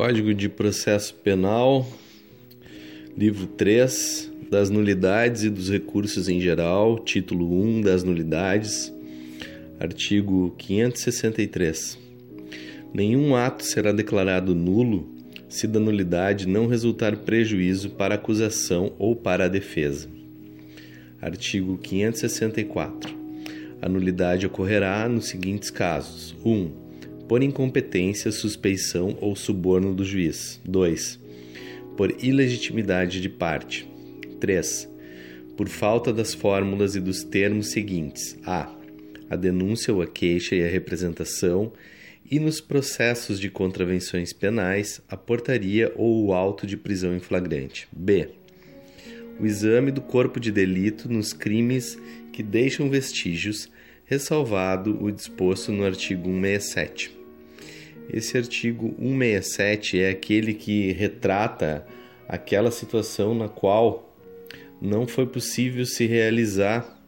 Código de Processo Penal, livro 3, das nulidades e dos recursos em geral, título 1 das nulidades, artigo 563. Nenhum ato será declarado nulo se da nulidade não resultar prejuízo para a acusação ou para a defesa. Artigo 564. A nulidade ocorrerá nos seguintes casos: 1. Um, por incompetência, suspeição ou suborno do juiz. 2. Por ilegitimidade de parte. 3. Por falta das fórmulas e dos termos seguintes: a. A denúncia ou a queixa e a representação e nos processos de contravenções penais, a portaria ou o auto de prisão em flagrante. B. O exame do corpo de delito nos crimes que deixam vestígios, ressalvado o disposto no artigo 167. Esse artigo 167 é aquele que retrata aquela situação na qual não foi possível se realizar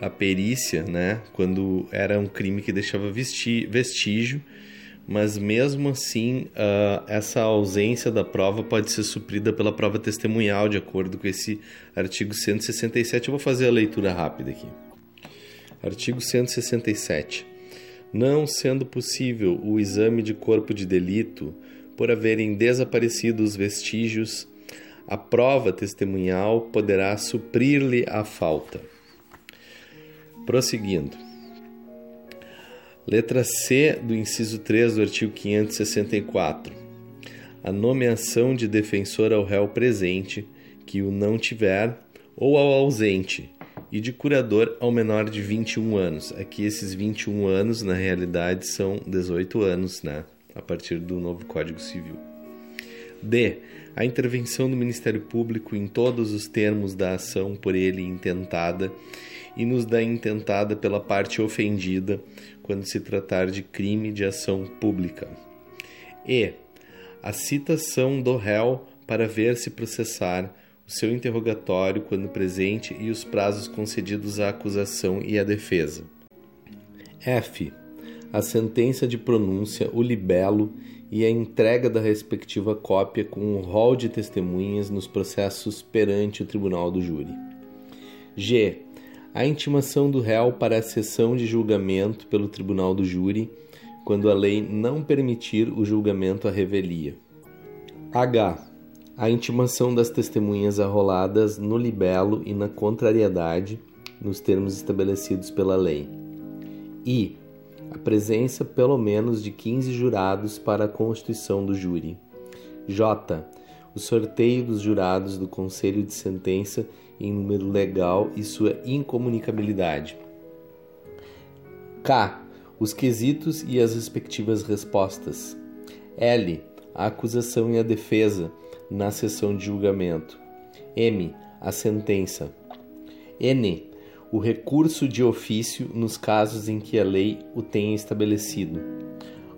a perícia, né, quando era um crime que deixava vestígio, mas mesmo assim uh, essa ausência da prova pode ser suprida pela prova testemunhal, de acordo com esse artigo 167. Eu vou fazer a leitura rápida aqui. Artigo 167. Não sendo possível o exame de corpo de delito por haverem desaparecido os vestígios, a prova testemunhal poderá suprir-lhe a falta. Prosseguindo. Letra C do inciso 3 do artigo 564. A nomeação de defensor ao réu presente, que o não tiver, ou ao ausente, e de curador ao menor de 21 anos. Aqui esses 21 anos, na realidade, são 18 anos, né? A partir do novo Código Civil. D. A intervenção do Ministério Público em todos os termos da ação por ele intentada e nos da intentada pela parte ofendida quando se tratar de crime de ação pública. E. A citação do réu para ver-se processar o seu interrogatório quando presente e os prazos concedidos à acusação e à defesa. F. A sentença de pronúncia, o libelo e a entrega da respectiva cópia com um rol de testemunhas nos processos perante o tribunal do júri. G. A intimação do réu para a sessão de julgamento pelo tribunal do júri, quando a lei não permitir o julgamento à revelia. H. A intimação das testemunhas arroladas no libelo e na contrariedade, nos termos estabelecidos pela lei. I a presença pelo menos de 15 jurados para a constituição do júri. J. O sorteio dos jurados do conselho de sentença em número legal e sua incomunicabilidade. K. Os quesitos e as respectivas respostas. L. A acusação e a defesa na sessão de julgamento. M. A sentença. N o recurso de ofício nos casos em que a lei o tenha estabelecido.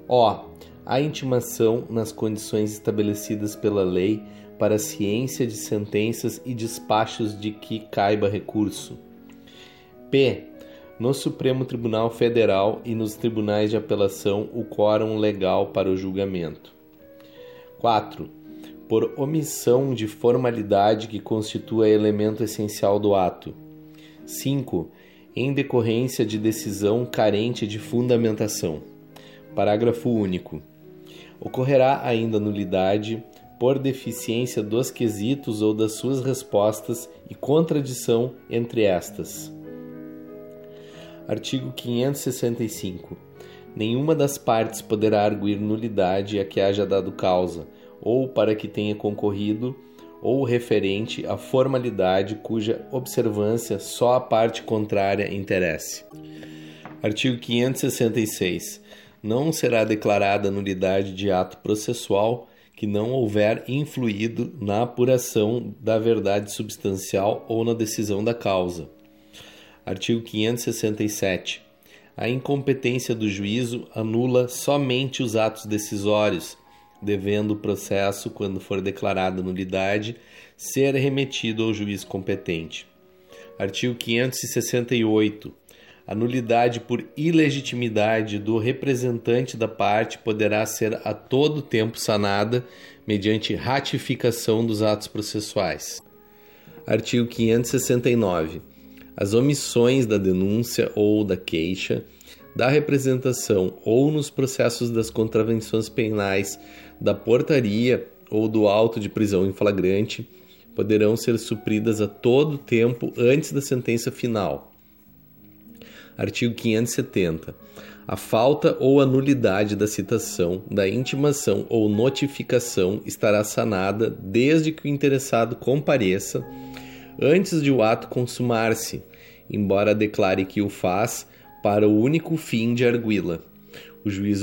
O. A intimação nas condições estabelecidas pela lei para a ciência de sentenças e despachos de que caiba recurso. P. No Supremo Tribunal Federal e nos tribunais de apelação o quórum legal para o julgamento. 4. Por omissão de formalidade que constitua elemento essencial do ato 5. Em decorrência de decisão carente de fundamentação. Parágrafo único. Ocorrerá ainda nulidade por deficiência dos quesitos ou das suas respostas e contradição entre estas. Artigo 565. Nenhuma das partes poderá arguir nulidade a que haja dado causa, ou para que tenha concorrido ou referente à formalidade cuja observância só a parte contrária interesse. Artigo 566. Não será declarada nulidade de ato processual que não houver influído na apuração da verdade substancial ou na decisão da causa. Artigo 567. A incompetência do juízo anula somente os atos decisórios devendo o processo, quando for declarada nulidade, ser remetido ao juiz competente. Artigo 568. A nulidade por ilegitimidade do representante da parte poderá ser a todo tempo sanada mediante ratificação dos atos processuais. Artigo 569. As omissões da denúncia ou da queixa, da representação ou nos processos das contravenções penais, da portaria ou do auto de prisão em flagrante poderão ser supridas a todo tempo antes da sentença final. Artigo 570. A falta ou a nulidade da citação, da intimação ou notificação estará sanada desde que o interessado compareça antes de o ato consumar-se, embora declare que o faz para o único fim de arguí-la. O juiz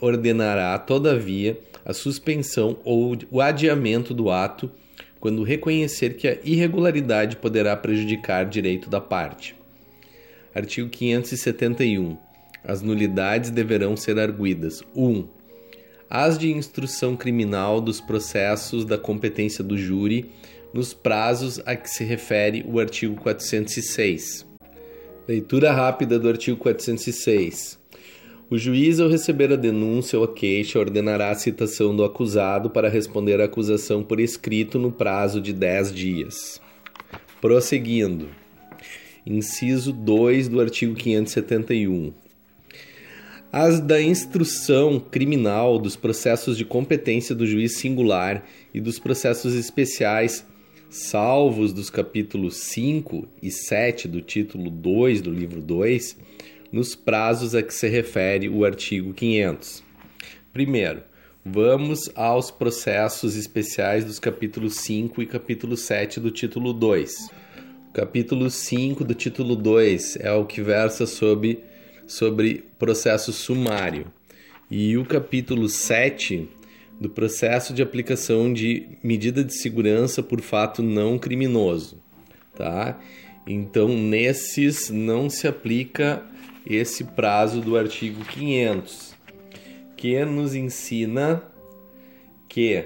ordenará, todavia, a suspensão ou o adiamento do ato quando reconhecer que a irregularidade poderá prejudicar direito da parte. Artigo 571. As nulidades deverão ser arguídas: 1. As de instrução criminal dos processos da competência do júri nos prazos a que se refere o artigo 406. Leitura rápida do artigo 406. O juiz, ao receber a denúncia ou a queixa, ordenará a citação do acusado para responder à acusação por escrito no prazo de 10 dias. Prosseguindo. Inciso 2 do artigo 571. As da instrução criminal dos processos de competência do juiz singular e dos processos especiais, salvos dos capítulos 5 e 7 do título 2 do livro 2, nos prazos a que se refere o artigo 500. Primeiro, vamos aos processos especiais dos capítulos 5 e capítulo 7 do título 2. O capítulo 5 do título 2 é o que versa sobre, sobre processo sumário. E o capítulo 7 do processo de aplicação de medida de segurança por fato não criminoso, tá? Então, nesses não se aplica esse prazo do artigo 500, que nos ensina que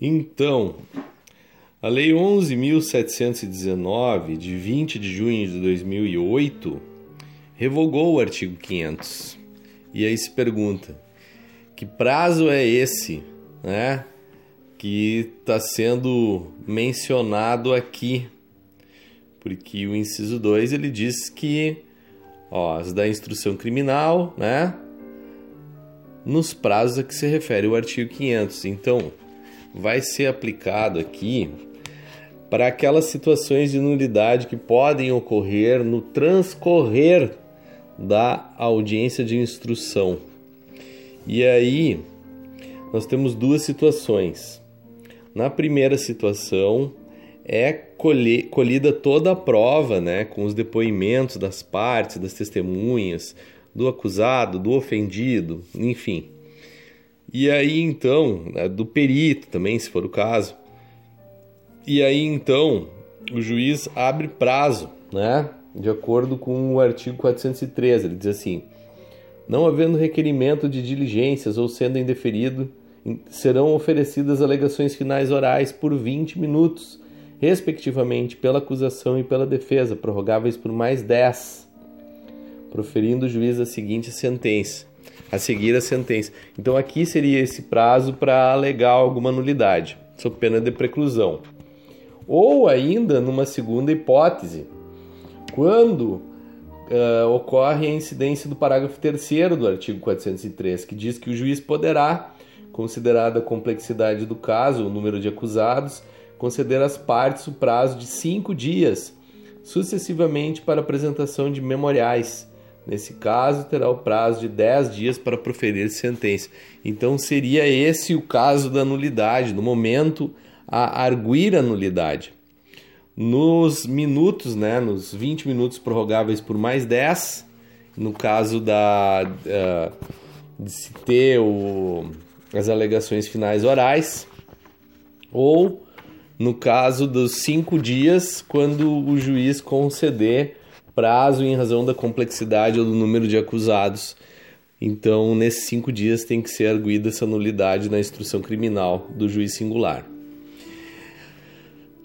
então a Lei 11.719, de 20 de junho de 2008, revogou o artigo 500. E aí se pergunta: que prazo é esse, né? Que está sendo mencionado aqui, porque o inciso 2 ele diz que ó, as da instrução criminal, né? Nos prazos a que se refere o artigo 500. Então, vai ser aplicado aqui para aquelas situações de nulidade que podem ocorrer no transcorrer da audiência de instrução. E aí, nós temos duas situações. Na primeira situação, é colhida toda a prova, né, com os depoimentos das partes, das testemunhas, do acusado, do ofendido, enfim. E aí então, né, do perito também, se for o caso. E aí então, o juiz abre prazo, né, de acordo com o artigo 413, ele diz assim: não havendo requerimento de diligências ou sendo indeferido, serão oferecidas alegações finais orais por 20 minutos, respectivamente pela acusação e pela defesa, prorrogáveis por mais 10, proferindo o juiz a seguinte sentença, a seguir a sentença. Então aqui seria esse prazo para alegar alguma nulidade, sob pena de preclusão. Ou ainda numa segunda hipótese, quando uh, ocorre a incidência do parágrafo 3 do artigo 403, que diz que o juiz poderá, considerada a complexidade do caso, o número de acusados, conceder às partes o prazo de cinco dias, sucessivamente para apresentação de memoriais. Nesse caso, terá o prazo de 10 dias para proferir sentença. Então, seria esse o caso da nulidade, no momento a arguir a nulidade nos minutos, né, nos 20 minutos prorrogáveis por mais 10, no caso da uh, de se ter o, as alegações finais orais, ou no caso dos cinco dias, quando o juiz conceder prazo em razão da complexidade ou do número de acusados. Então, nesses cinco dias tem que ser arguída essa nulidade na instrução criminal do juiz singular.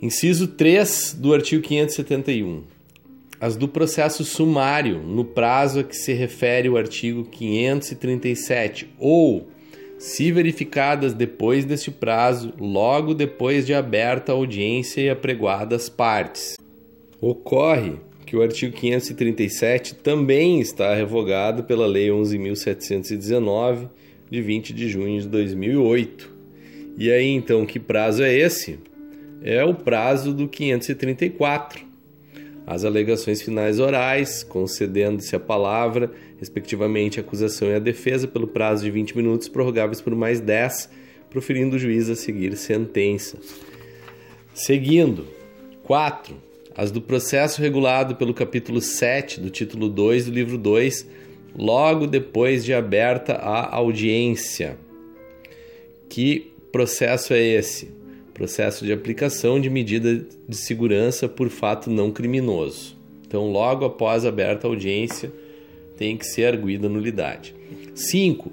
Inciso 3 do artigo 571. as do processo sumário, no prazo a que se refere o artigo 537, ou, se verificadas depois deste prazo, logo depois de aberta a audiência e apregoadas partes. Ocorre que o artigo 537 também está revogado pela Lei 11.719, de 20 de junho de 2008. E aí, então, que prazo é esse? É o prazo do 534 as alegações finais orais, concedendo-se a palavra, respectivamente, a acusação e a defesa, pelo prazo de 20 minutos, prorrogáveis por mais 10, proferindo o juiz a seguir sentença. Seguindo, 4. As do processo regulado pelo capítulo 7 do título 2 do livro 2, logo depois de aberta a audiência. Que processo é esse? processo de aplicação de medida de segurança por fato não criminoso. Então, logo após aberta a audiência, tem que ser arguída nulidade. 5.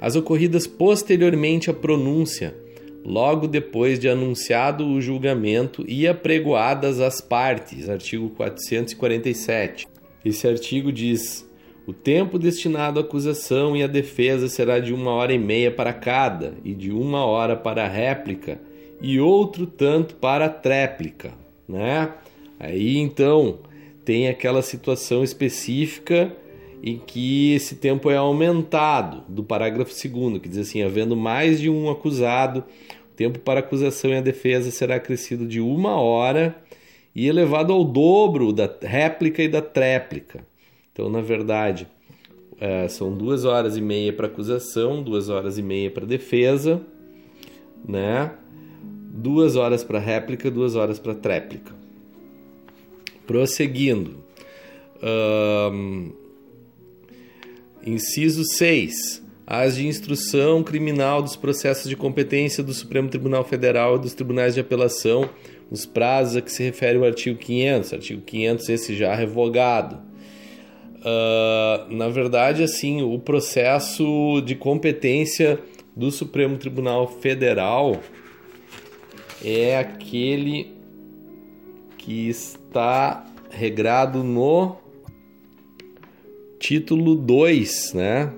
As ocorridas posteriormente à pronúncia, logo depois de anunciado o julgamento e apregoadas as partes, artigo 447. Esse artigo diz: o tempo destinado à acusação e à defesa será de uma hora e meia para cada, e de uma hora para a réplica, e outro tanto para a tréplica, né? Aí então tem aquela situação específica em que esse tempo é aumentado do parágrafo 2 que diz assim, havendo mais de um acusado, o tempo para acusação e a defesa será acrescido de uma hora e elevado ao dobro da réplica e da tréplica. Então, na verdade, é, são duas horas e meia para acusação, duas horas e meia para defesa, né? duas horas para réplica, duas horas para tréplica. Prosseguindo. Um, inciso 6. As de instrução criminal dos processos de competência do Supremo Tribunal Federal e dos tribunais de apelação, os prazos a que se refere o artigo 500, artigo 500 esse já revogado. Uh, na verdade, assim, o processo de competência do Supremo Tribunal Federal é aquele que está regrado no título 2, né?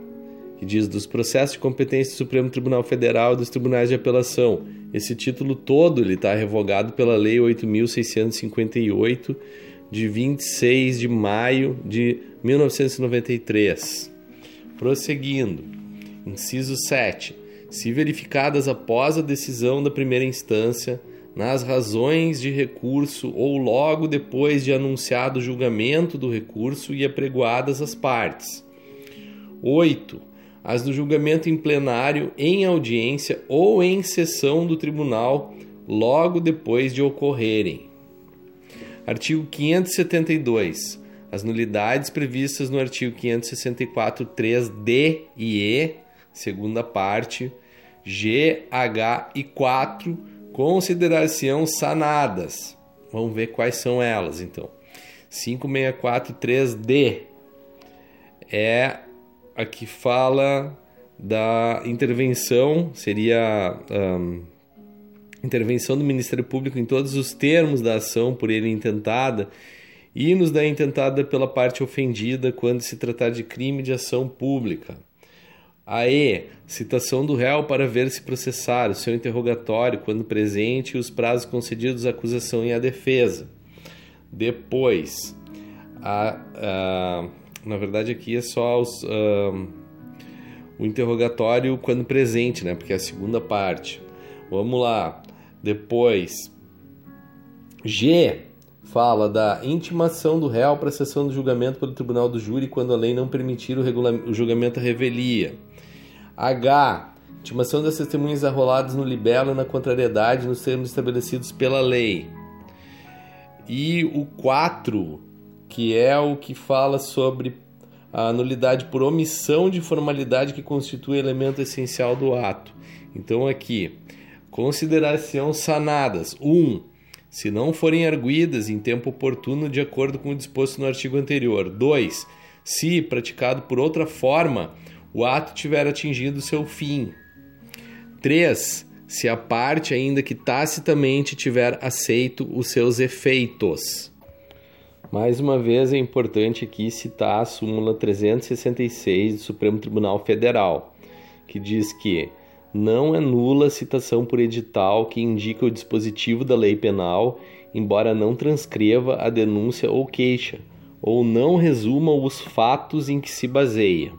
Que diz dos processos de competência do Supremo Tribunal Federal e dos tribunais de apelação. Esse título todo ele está revogado pela Lei 8.658 de 26 de maio de 1993. Prosseguindo, inciso 7 se verificadas após a decisão da primeira instância, nas razões de recurso ou logo depois de anunciado o julgamento do recurso e apregoadas as partes. 8. As do julgamento em plenário, em audiência ou em sessão do tribunal, logo depois de ocorrerem. Artigo 572. As nulidades previstas no artigo 564, 3D e E, segunda parte, G, H e 4 considerar-se-ão sanadas. Vamos ver quais são elas, então. 5643D é a que fala da intervenção, seria um, intervenção do Ministério Público em todos os termos da ação por ele intentada e nos da intentada pela parte ofendida quando se tratar de crime de ação pública. A E. Citação do réu para ver-se processar, o seu interrogatório, quando presente, e os prazos concedidos à acusação e à defesa. Depois, a, a, na verdade aqui é só os, o interrogatório quando presente, né? Porque é a segunda parte. Vamos lá. Depois, G fala da intimação do réu para a sessão do julgamento pelo tribunal do júri quando a lei não permitir o, o julgamento à revelia. H. Intimação das testemunhas arroladas no libelo e na contrariedade nos termos estabelecidos pela lei. E o 4, que é o que fala sobre a nulidade por omissão de formalidade que constitui elemento essencial do ato. Então aqui, consideração sanadas. 1. Um, se não forem arguídas em tempo oportuno de acordo com o disposto no artigo anterior. 2. Se praticado por outra forma, o ato tiver atingido seu fim. 3. Se a parte, ainda que tacitamente, tiver aceito os seus efeitos. Mais uma vez é importante aqui citar a súmula 366 do Supremo Tribunal Federal, que diz que não é nula a citação por edital que indica o dispositivo da lei penal, embora não transcreva a denúncia ou queixa, ou não resuma os fatos em que se baseia.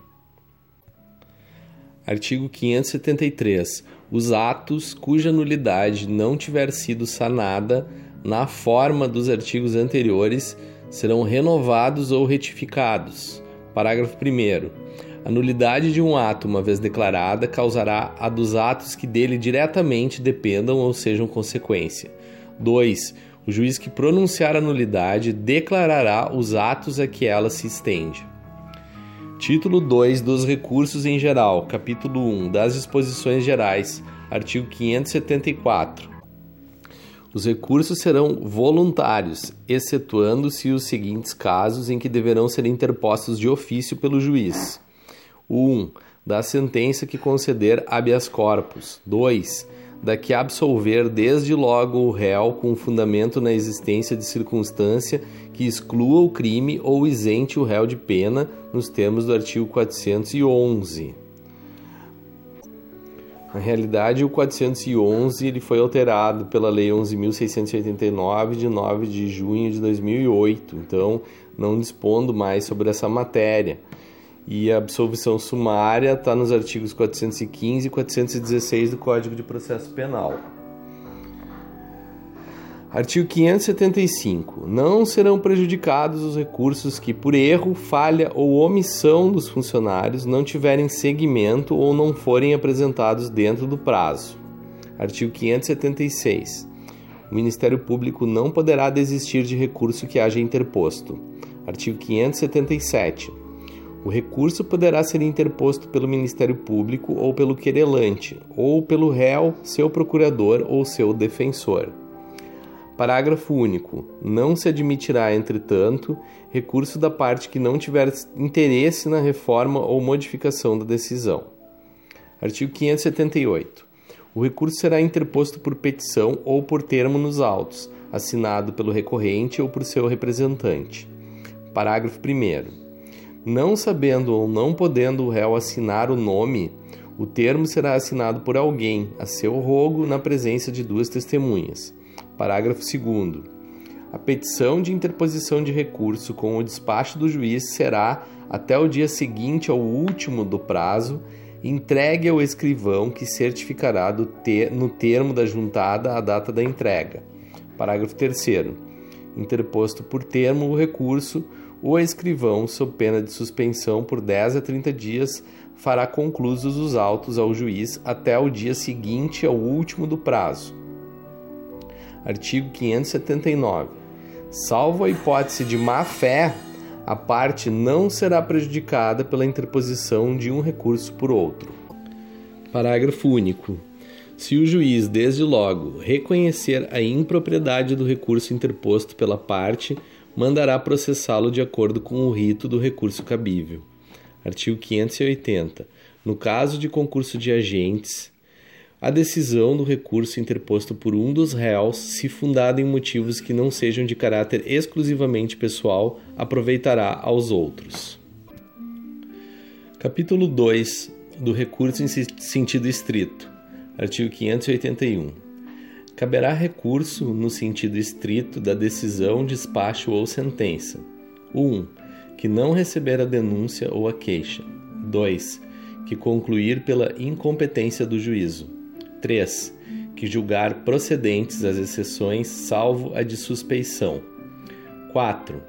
Artigo 573. Os atos cuja nulidade não tiver sido sanada na forma dos artigos anteriores serão renovados ou retificados. Parágrafo 1. A nulidade de um ato, uma vez declarada, causará a dos atos que dele diretamente dependam ou sejam consequência. 2. O juiz que pronunciar a nulidade declarará os atos a que ela se estende. Título 2 dos recursos em geral, capítulo 1 das disposições gerais, artigo 574. Os recursos serão voluntários, excetuando-se os seguintes casos em que deverão ser interpostos de ofício pelo juiz: 1. Um, da sentença que conceder habeas corpus. 2. Da que absolver desde logo o réu com fundamento na existência de circunstância que exclua o crime ou isente o réu de pena, nos termos do artigo 411. Na realidade, o 411 ele foi alterado pela Lei 11.689 de 9 de junho de 2008, então não dispondo mais sobre essa matéria. E a absolvição sumária está nos artigos 415 e 416 do Código de Processo Penal. Artigo 575. Não serão prejudicados os recursos que, por erro, falha ou omissão dos funcionários, não tiverem seguimento ou não forem apresentados dentro do prazo. Artigo 576. O Ministério Público não poderá desistir de recurso que haja interposto. Artigo 577. O recurso poderá ser interposto pelo Ministério Público ou pelo querelante, ou pelo réu, seu procurador ou seu defensor. Parágrafo único. Não se admitirá, entretanto, recurso da parte que não tiver interesse na reforma ou modificação da decisão. Artigo 578. O recurso será interposto por petição ou por termo nos autos, assinado pelo recorrente ou por seu representante. Parágrafo 1. Não sabendo ou não podendo o réu assinar o nome, o termo será assinado por alguém, a seu rogo, na presença de duas testemunhas. Parágrafo 2. A petição de interposição de recurso com o despacho do juiz será, até o dia seguinte ao último do prazo, entregue ao escrivão que certificará ter, no termo da juntada a data da entrega. Parágrafo 3. Interposto por termo o recurso, o escrivão, sob pena de suspensão por 10 a 30 dias, fará conclusos os autos ao juiz até o dia seguinte ao último do prazo artigo 579. Salvo a hipótese de má-fé, a parte não será prejudicada pela interposição de um recurso por outro. Parágrafo único. Se o juiz, desde logo, reconhecer a impropriedade do recurso interposto pela parte, mandará processá-lo de acordo com o rito do recurso cabível. Artigo 580. No caso de concurso de agentes, a decisão do recurso interposto por um dos réus, se fundada em motivos que não sejam de caráter exclusivamente pessoal, aproveitará aos outros. Capítulo 2 do recurso em sentido estrito. Artigo 581. Caberá recurso no sentido estrito da decisão, despacho ou sentença. 1. Um, que não receber a denúncia ou a queixa. 2. Que concluir pela incompetência do juízo. 3. Que julgar procedentes as exceções, salvo a de suspeição. 4.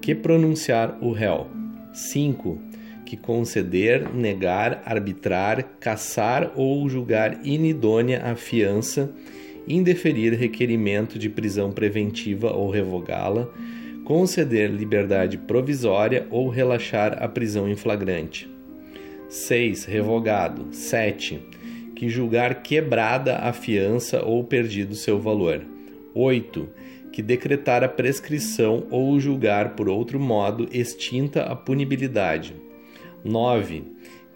Que pronunciar o réu. 5. Que conceder, negar, arbitrar, cassar ou julgar inidônea a fiança, indeferir requerimento de prisão preventiva ou revogá-la, conceder liberdade provisória ou relaxar a prisão em flagrante. 6. Revogado. 7 que julgar quebrada a fiança ou perdido seu valor. 8. Que decretar a prescrição ou julgar por outro modo extinta a punibilidade. 9.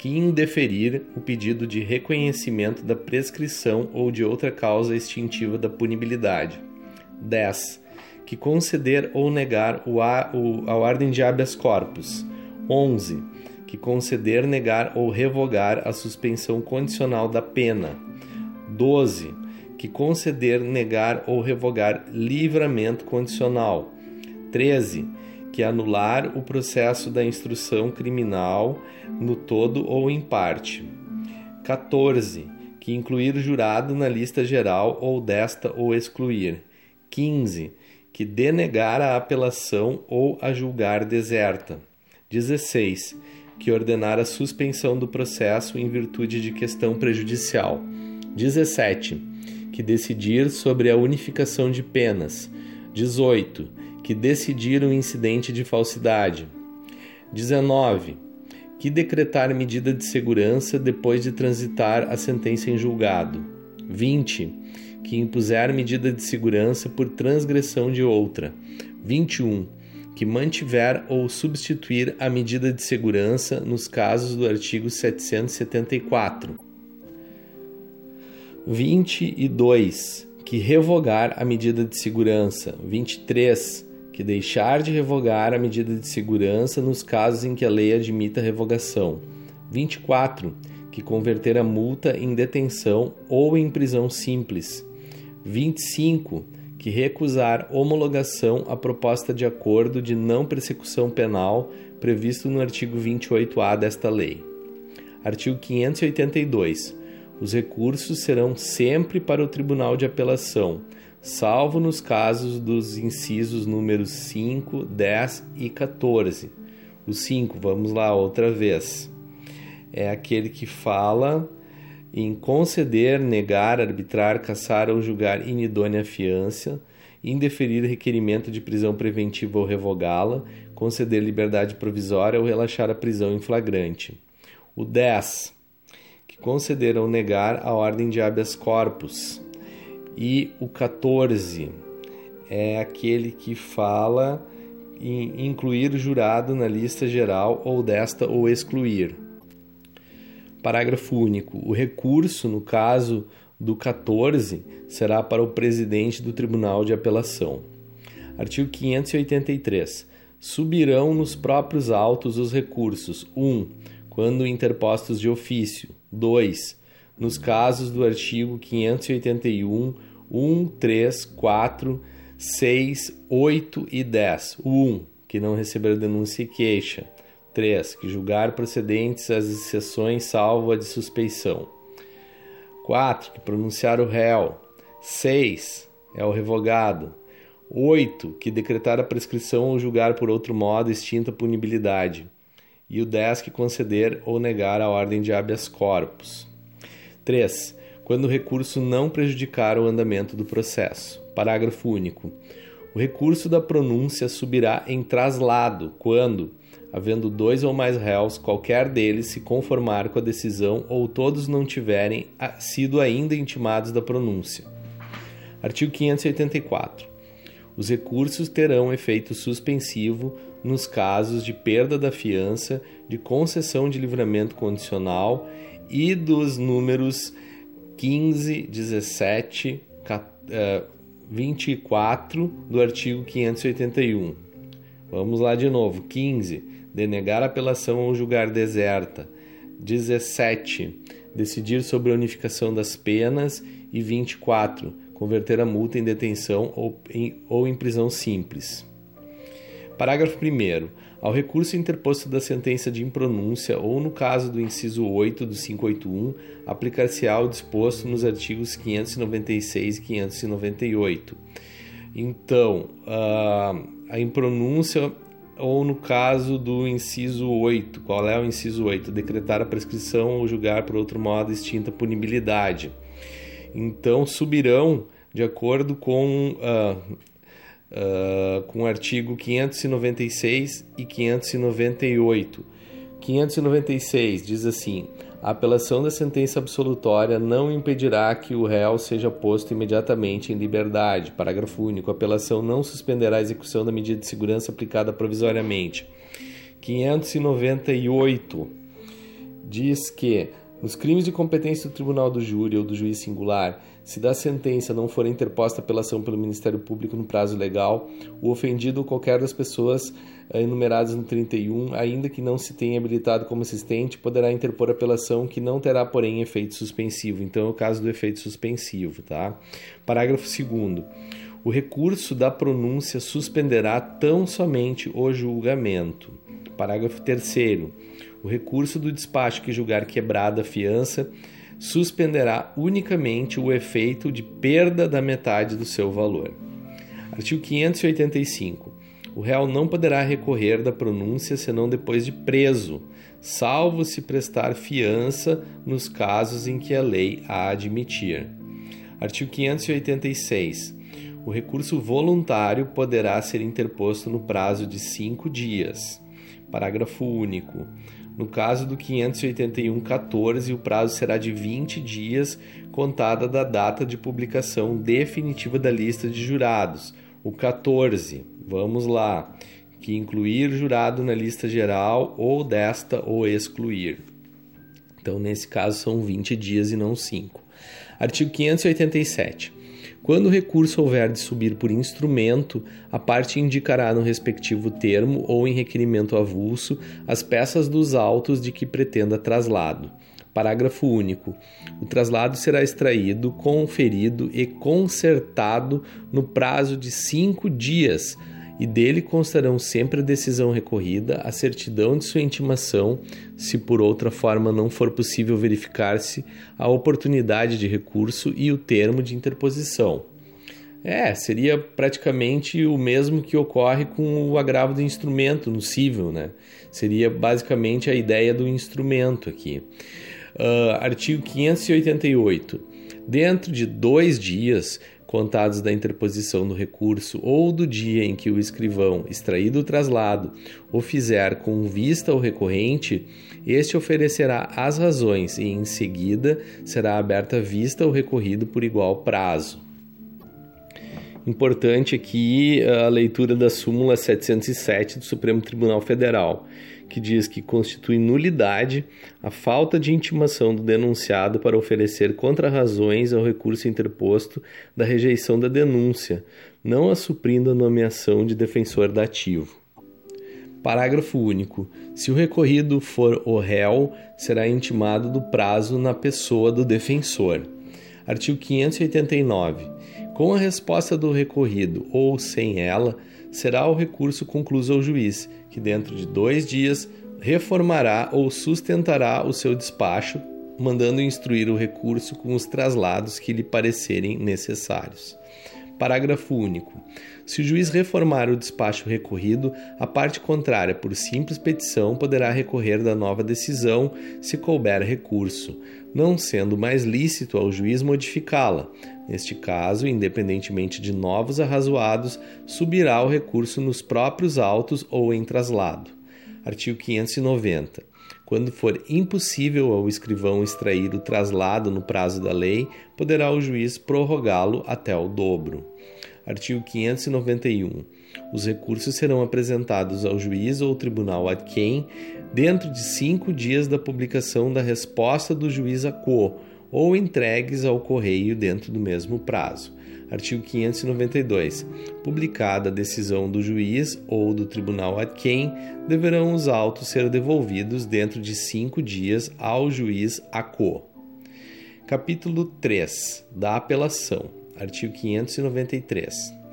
Que indeferir o pedido de reconhecimento da prescrição ou de outra causa extintiva da punibilidade. 10. que conceder ou negar o a, o, a ordem de habeas corpus. 11. Que conceder, negar ou revogar a suspensão condicional da pena. 12. Que conceder, negar ou revogar livramento condicional. 13. Que anular o processo da instrução criminal no todo ou em parte. 14. Que incluir jurado na lista geral ou desta ou excluir. 15 que denegar a apelação ou a julgar deserta. 16. Que ordenar a suspensão do processo em virtude de questão prejudicial. 17. Que decidir sobre a unificação de penas. 18. Que decidir o um incidente de falsidade. 19. Que decretar medida de segurança depois de transitar a sentença em julgado. 20 que impuser medida de segurança por transgressão de outra. 21. Que mantiver ou substituir a medida de segurança nos casos do artigo 774. 22. Que revogar a medida de segurança. 23. Que deixar de revogar a medida de segurança nos casos em que a lei admita revogação. 24. Que converter a multa em detenção ou em prisão simples. 25. Que recusar homologação à proposta de acordo de não persecução penal previsto no artigo 28-A desta lei. Artigo 582. Os recursos serão sempre para o Tribunal de Apelação, salvo nos casos dos incisos números 5, 10 e 14. O 5, vamos lá outra vez. É aquele que fala em conceder, negar, arbitrar, caçar ou julgar inidônea fiança, indeferir requerimento de prisão preventiva ou revogá-la, conceder liberdade provisória ou relaxar a prisão em flagrante. O 10, que conceder ou negar a ordem de habeas corpus. E o 14 é aquele que fala em incluir o jurado na lista geral ou desta ou excluir. Parágrafo único. O recurso, no caso do 14, será para o presidente do Tribunal de Apelação. Artigo 583. Subirão nos próprios autos os recursos: 1. Um, quando interpostos de ofício. 2. Nos casos do artigo 581, 1, 3, 4, 6, 8 e 10. O 1, que não receber denúncia e queixa. 3. Que julgar procedentes as exceções salvo a de suspeição. 4. Que pronunciar o réu. 6. É o revogado. 8. Que decretar a prescrição ou julgar por outro modo extinta punibilidade. E o 10. Que conceder ou negar a ordem de habeas corpus. 3. Quando o recurso não prejudicar o andamento do processo. Parágrafo único. O recurso da pronúncia subirá em traslado quando havendo dois ou mais réus, qualquer deles se conformar com a decisão ou todos não tiverem sido ainda intimados da pronúncia. Artigo 584. Os recursos terão efeito suspensivo nos casos de perda da fiança, de concessão de livramento condicional e dos números 15, 17, 24 do artigo 581. Vamos lá de novo. 15 denegar apelação ou julgar deserta. 17. Decidir sobre a unificação das penas. E 24. Converter a multa em detenção ou em, ou em prisão simples. Parágrafo 1. Ao recurso interposto da sentença de impronúncia ou no caso do inciso 8 do 581, aplicar-se-á o disposto nos artigos 596 e 598. Então, a impronúncia ou no caso do inciso 8. Qual é o inciso 8? Decretar a prescrição ou julgar por outro modo extinta punibilidade. Então, subirão de acordo com, uh, uh, com o artigo 596 e 598. 596 diz assim: a apelação da sentença absolutória não impedirá que o réu seja posto imediatamente em liberdade. Parágrafo único. A apelação não suspenderá a execução da medida de segurança aplicada provisoriamente. 598 diz que Nos crimes de competência do tribunal do júri ou do juiz singular, se da sentença não for interposta pela ação pelo Ministério Público no prazo legal, o ofendido ou qualquer das pessoas eh, enumeradas no 31, ainda que não se tenha habilitado como assistente, poderá interpor apelação que não terá, porém, efeito suspensivo. Então, é o caso do efeito suspensivo, tá? Parágrafo 2 o recurso da pronúncia suspenderá tão somente o julgamento. Parágrafo 3 o recurso do despacho que julgar quebrada a fiança suspenderá unicamente o efeito de perda da metade do seu valor. Artigo 585. O réu não poderá recorrer da pronúncia senão depois de preso, salvo se prestar fiança nos casos em que a lei a admitir. Artigo 586. O recurso voluntário poderá ser interposto no prazo de cinco dias. Parágrafo único. No caso do 581-14, o prazo será de 20 dias, contada da data de publicação definitiva da lista de jurados. O 14, vamos lá, que incluir jurado na lista geral ou desta ou excluir. Então, nesse caso, são 20 dias e não 5. Artigo 587. Quando o recurso houver de subir por instrumento, a parte indicará no respectivo termo ou em requerimento avulso as peças dos autos de que pretenda traslado. Parágrafo único. O traslado será extraído, conferido e consertado no prazo de cinco dias e dele constarão sempre a decisão recorrida, a certidão de sua intimação, se por outra forma não for possível verificar-se a oportunidade de recurso e o termo de interposição. É, seria praticamente o mesmo que ocorre com o agravo do instrumento no cível, né? Seria basicamente a ideia do instrumento aqui. Uh, artigo 588. Dentro de dois dias, contados da interposição do recurso ou do dia em que o escrivão, extraído o traslado, o fizer com vista ao recorrente, este oferecerá as razões e, em seguida, será aberta vista ao recorrido por igual prazo. Importante aqui a leitura da súmula 707 do Supremo Tribunal Federal que diz que constitui nulidade a falta de intimação do denunciado para oferecer contrarrazões ao recurso interposto da rejeição da denúncia, não a suprindo a nomeação de defensor dativo. Parágrafo único. Se o recorrido for o réu, será intimado do prazo na pessoa do defensor. Artigo 589. Com a resposta do recorrido ou sem ela, será o recurso concluído ao juiz, que dentro de dois dias reformará ou sustentará o seu despacho, mandando instruir o recurso com os traslados que lhe parecerem necessários. Parágrafo único. Se o juiz reformar o despacho recorrido, a parte contrária, por simples petição, poderá recorrer da nova decisão se couber recurso, não sendo mais lícito ao juiz modificá-la. Neste caso, independentemente de novos arrazoados, subirá o recurso nos próprios autos ou em traslado. Artigo 590. Quando for impossível ao escrivão extrair o traslado no prazo da lei, poderá o juiz prorrogá-lo até o dobro. Artigo 591. Os recursos serão apresentados ao juiz ou tribunal a quem, dentro de cinco dias da publicação da resposta do juiz a quo, ou entregues ao correio dentro do mesmo prazo. Artigo 592. Publicada a decisão do juiz ou do tribunal a quem, deverão os autos ser devolvidos dentro de cinco dias ao juiz a quo. Capítulo 3 da apelação. Artigo 593.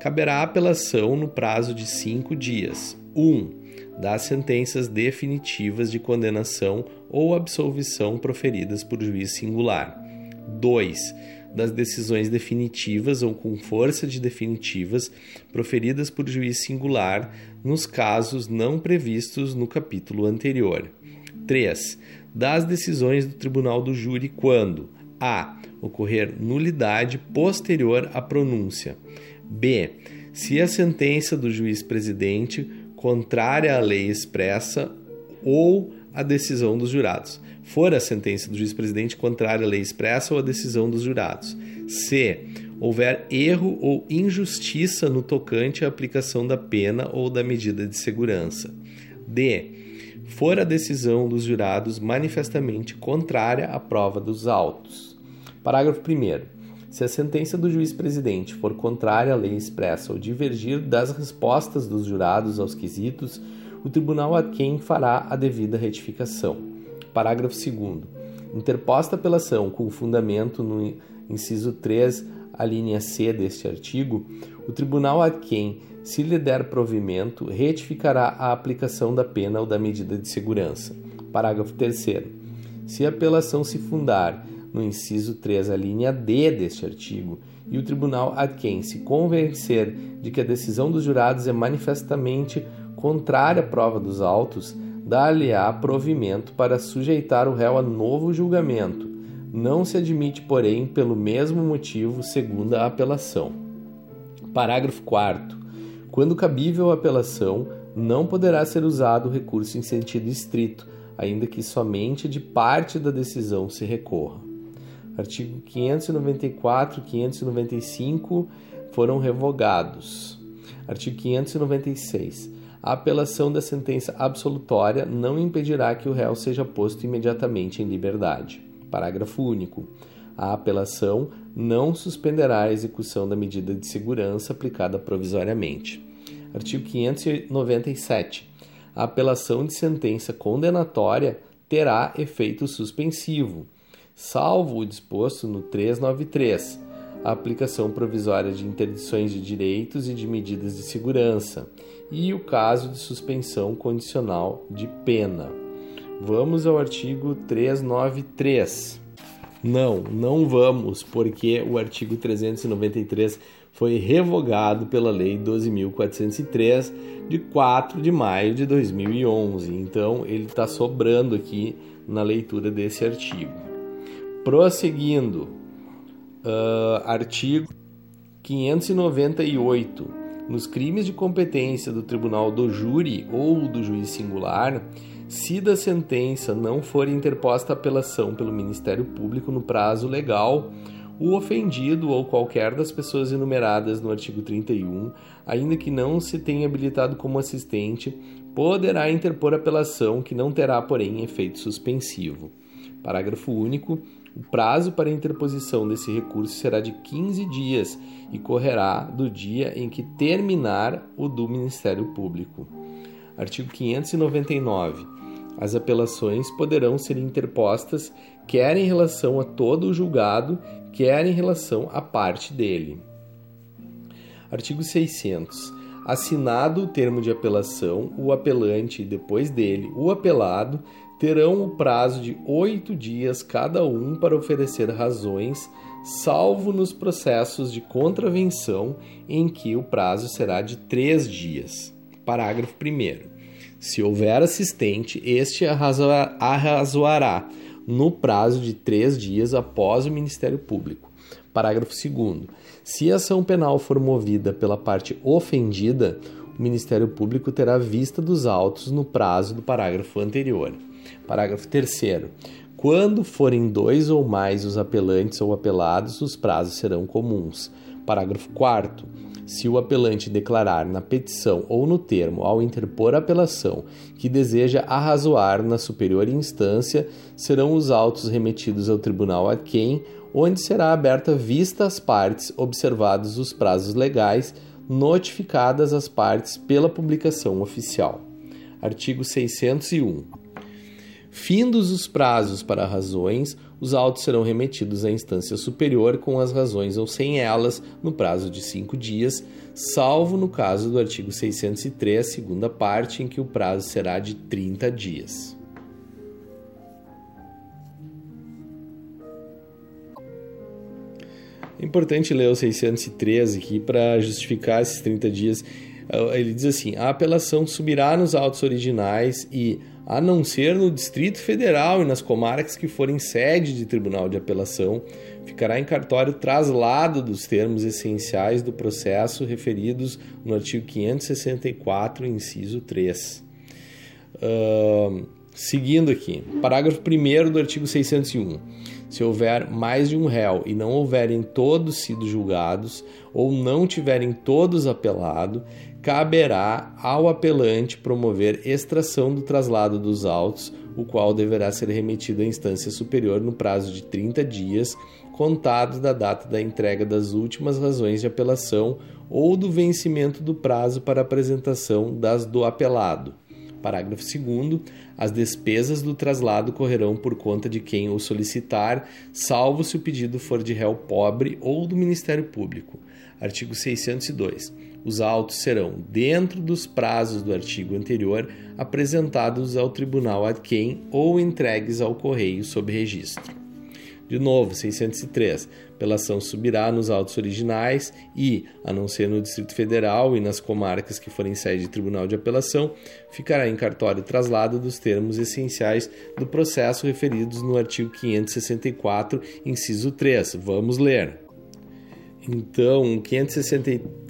Caberá apelação no prazo de cinco dias. 1. Um, das sentenças definitivas de condenação ou absolvição proferidas por juiz singular. 2 das decisões definitivas ou com força de definitivas proferidas por juiz singular nos casos não previstos no capítulo anterior. 3. Das decisões do tribunal do júri quando a. ocorrer nulidade posterior à pronúncia. B. se a sentença do juiz presidente contrária à lei expressa ou à decisão dos jurados for a sentença do juiz-presidente contrária à lei expressa ou à decisão dos jurados. C. Houver erro ou injustiça no tocante à aplicação da pena ou da medida de segurança. D. for a decisão dos jurados manifestamente contrária à prova dos autos. Parágrafo 1. Se a sentença do juiz presidente for contrária à lei expressa ou divergir das respostas dos jurados aos quesitos, o tribunal a quem fará a devida retificação. Parágrafo 2. Interposta pela ação com fundamento no inciso 3, a linha C deste artigo, o tribunal a quem se lhe der provimento, retificará a aplicação da pena ou da medida de segurança. Parágrafo 3. Se a apelação se fundar no inciso 3, a linha D deste artigo, e o tribunal a quem se convencer de que a decisão dos jurados é manifestamente contrária à prova dos autos, dá-lhe-á provimento para sujeitar o réu a novo julgamento. Não se admite, porém, pelo mesmo motivo, segunda apelação. Parágrafo 4 quando cabível a apelação, não poderá ser usado o recurso em sentido estrito, ainda que somente de parte da decisão se recorra. Artigo 594 e 595 foram revogados. Artigo 596. A apelação da sentença absolutória não impedirá que o réu seja posto imediatamente em liberdade. Parágrafo único. A apelação não suspenderá a execução da medida de segurança aplicada provisoriamente. Artigo 597. A apelação de sentença condenatória terá efeito suspensivo, salvo o disposto no 393, a aplicação provisória de interdições de direitos e de medidas de segurança, e o caso de suspensão condicional de pena. Vamos ao artigo 393. Não, não vamos, porque o artigo 393 foi revogado pela Lei 12.403 de 4 de maio de 2011. Então, ele está sobrando aqui na leitura desse artigo. Prosseguindo, uh, artigo 598. Nos crimes de competência do tribunal do júri ou do juiz singular, se da sentença não for interposta apelação pelo Ministério Público no prazo legal, o ofendido ou qualquer das pessoas enumeradas no artigo 31, ainda que não se tenha habilitado como assistente, poderá interpor apelação que não terá, porém, efeito suspensivo. Parágrafo único. O prazo para a interposição desse recurso será de 15 dias e correrá do dia em que terminar o do Ministério Público. Artigo 599. As apelações poderão ser interpostas quer em relação a todo o julgado, quer em relação à parte dele. Artigo 600. Assinado o termo de apelação, o apelante e depois dele o apelado terão o prazo de oito dias cada um para oferecer razões, salvo nos processos de contravenção, em que o prazo será de três dias. Parágrafo 1. Se houver assistente, este arrazoará no prazo de três dias após o Ministério Público. Parágrafo 2. Se a ação penal for movida pela parte ofendida, o Ministério Público terá vista dos autos no prazo do parágrafo anterior. Parágrafo 3. Quando forem dois ou mais os apelantes ou apelados, os prazos serão comuns. Parágrafo 4 se o apelante declarar na petição ou no termo ao interpor a apelação que deseja arrazoar na superior instância, serão os autos remetidos ao tribunal a quem, onde será aberta vista às partes, observados os prazos legais, notificadas as partes pela publicação oficial. Artigo 601. Findos os prazos para razões, os autos serão remetidos à instância superior com as razões ou sem elas no prazo de cinco dias, salvo no caso do artigo 603, segunda parte, em que o prazo será de 30 dias. É importante ler o 613 aqui para justificar esses 30 dias. Ele diz assim: a apelação subirá nos autos originais e a não ser no Distrito Federal e nas comarcas que forem sede de tribunal de apelação, ficará em cartório traslado dos termos essenciais do processo referidos no artigo 564, inciso 3. Uh, seguindo aqui, parágrafo 1 do artigo 601. Se houver mais de um réu e não houverem todos sido julgados, ou não tiverem todos apelado, caberá ao apelante promover extração do traslado dos autos, o qual deverá ser remetido à instância superior no prazo de 30 dias, contados da data da entrega das últimas razões de apelação ou do vencimento do prazo para apresentação das do apelado. Parágrafo 2. As despesas do traslado correrão por conta de quem o solicitar, salvo se o pedido for de réu pobre ou do Ministério Público. Artigo 602. Os autos serão, dentro dos prazos do artigo anterior, apresentados ao tribunal a quem ou entregues ao correio sob registro. De novo, 603. Apelação subirá nos autos originais e, a não ser no Distrito Federal e nas comarcas que forem sede de tribunal de apelação, ficará em cartório traslado dos termos essenciais do processo referidos no artigo 564, inciso 3. Vamos ler. Então, 560, 564,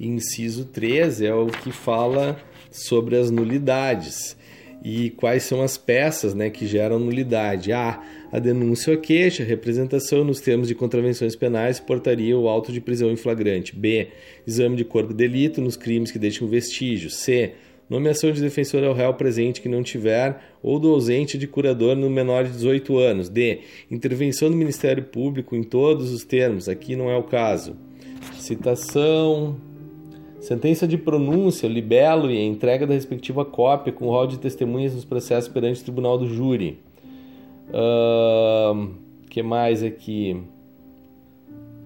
inciso 3 é o que fala sobre as nulidades e quais são as peças né, que geram nulidade. A. A denúncia ou queixa, representação nos termos de contravenções penais, portaria ou auto de prisão em flagrante. B. Exame de corpo de delito nos crimes que deixam vestígio. C. Nomeação de defensor ao réu presente que não tiver ou do ausente de curador no menor de 18 anos. D. Intervenção do Ministério Público em todos os termos. Aqui não é o caso. Citação Sentença de pronúncia, libelo e a entrega da respectiva cópia com rol de testemunhas nos processos perante o tribunal do júri. Uh, que mais aqui?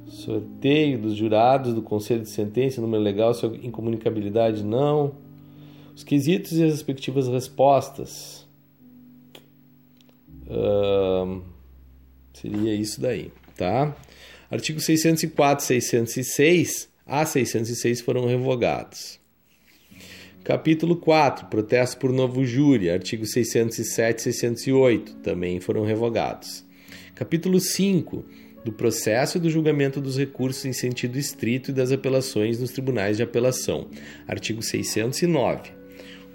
Sorteio dos jurados do conselho de sentença, número legal, sua incomunicabilidade não. Os quesitos e as respectivas respostas. Uh, seria isso daí, tá? Artigo 604, 606 a 606 foram revogados. Capítulo 4, protesto por novo júri, artigo 607 e 608, também foram revogados. Capítulo 5, do processo e do julgamento dos recursos em sentido estrito e das apelações nos tribunais de apelação, artigo 609.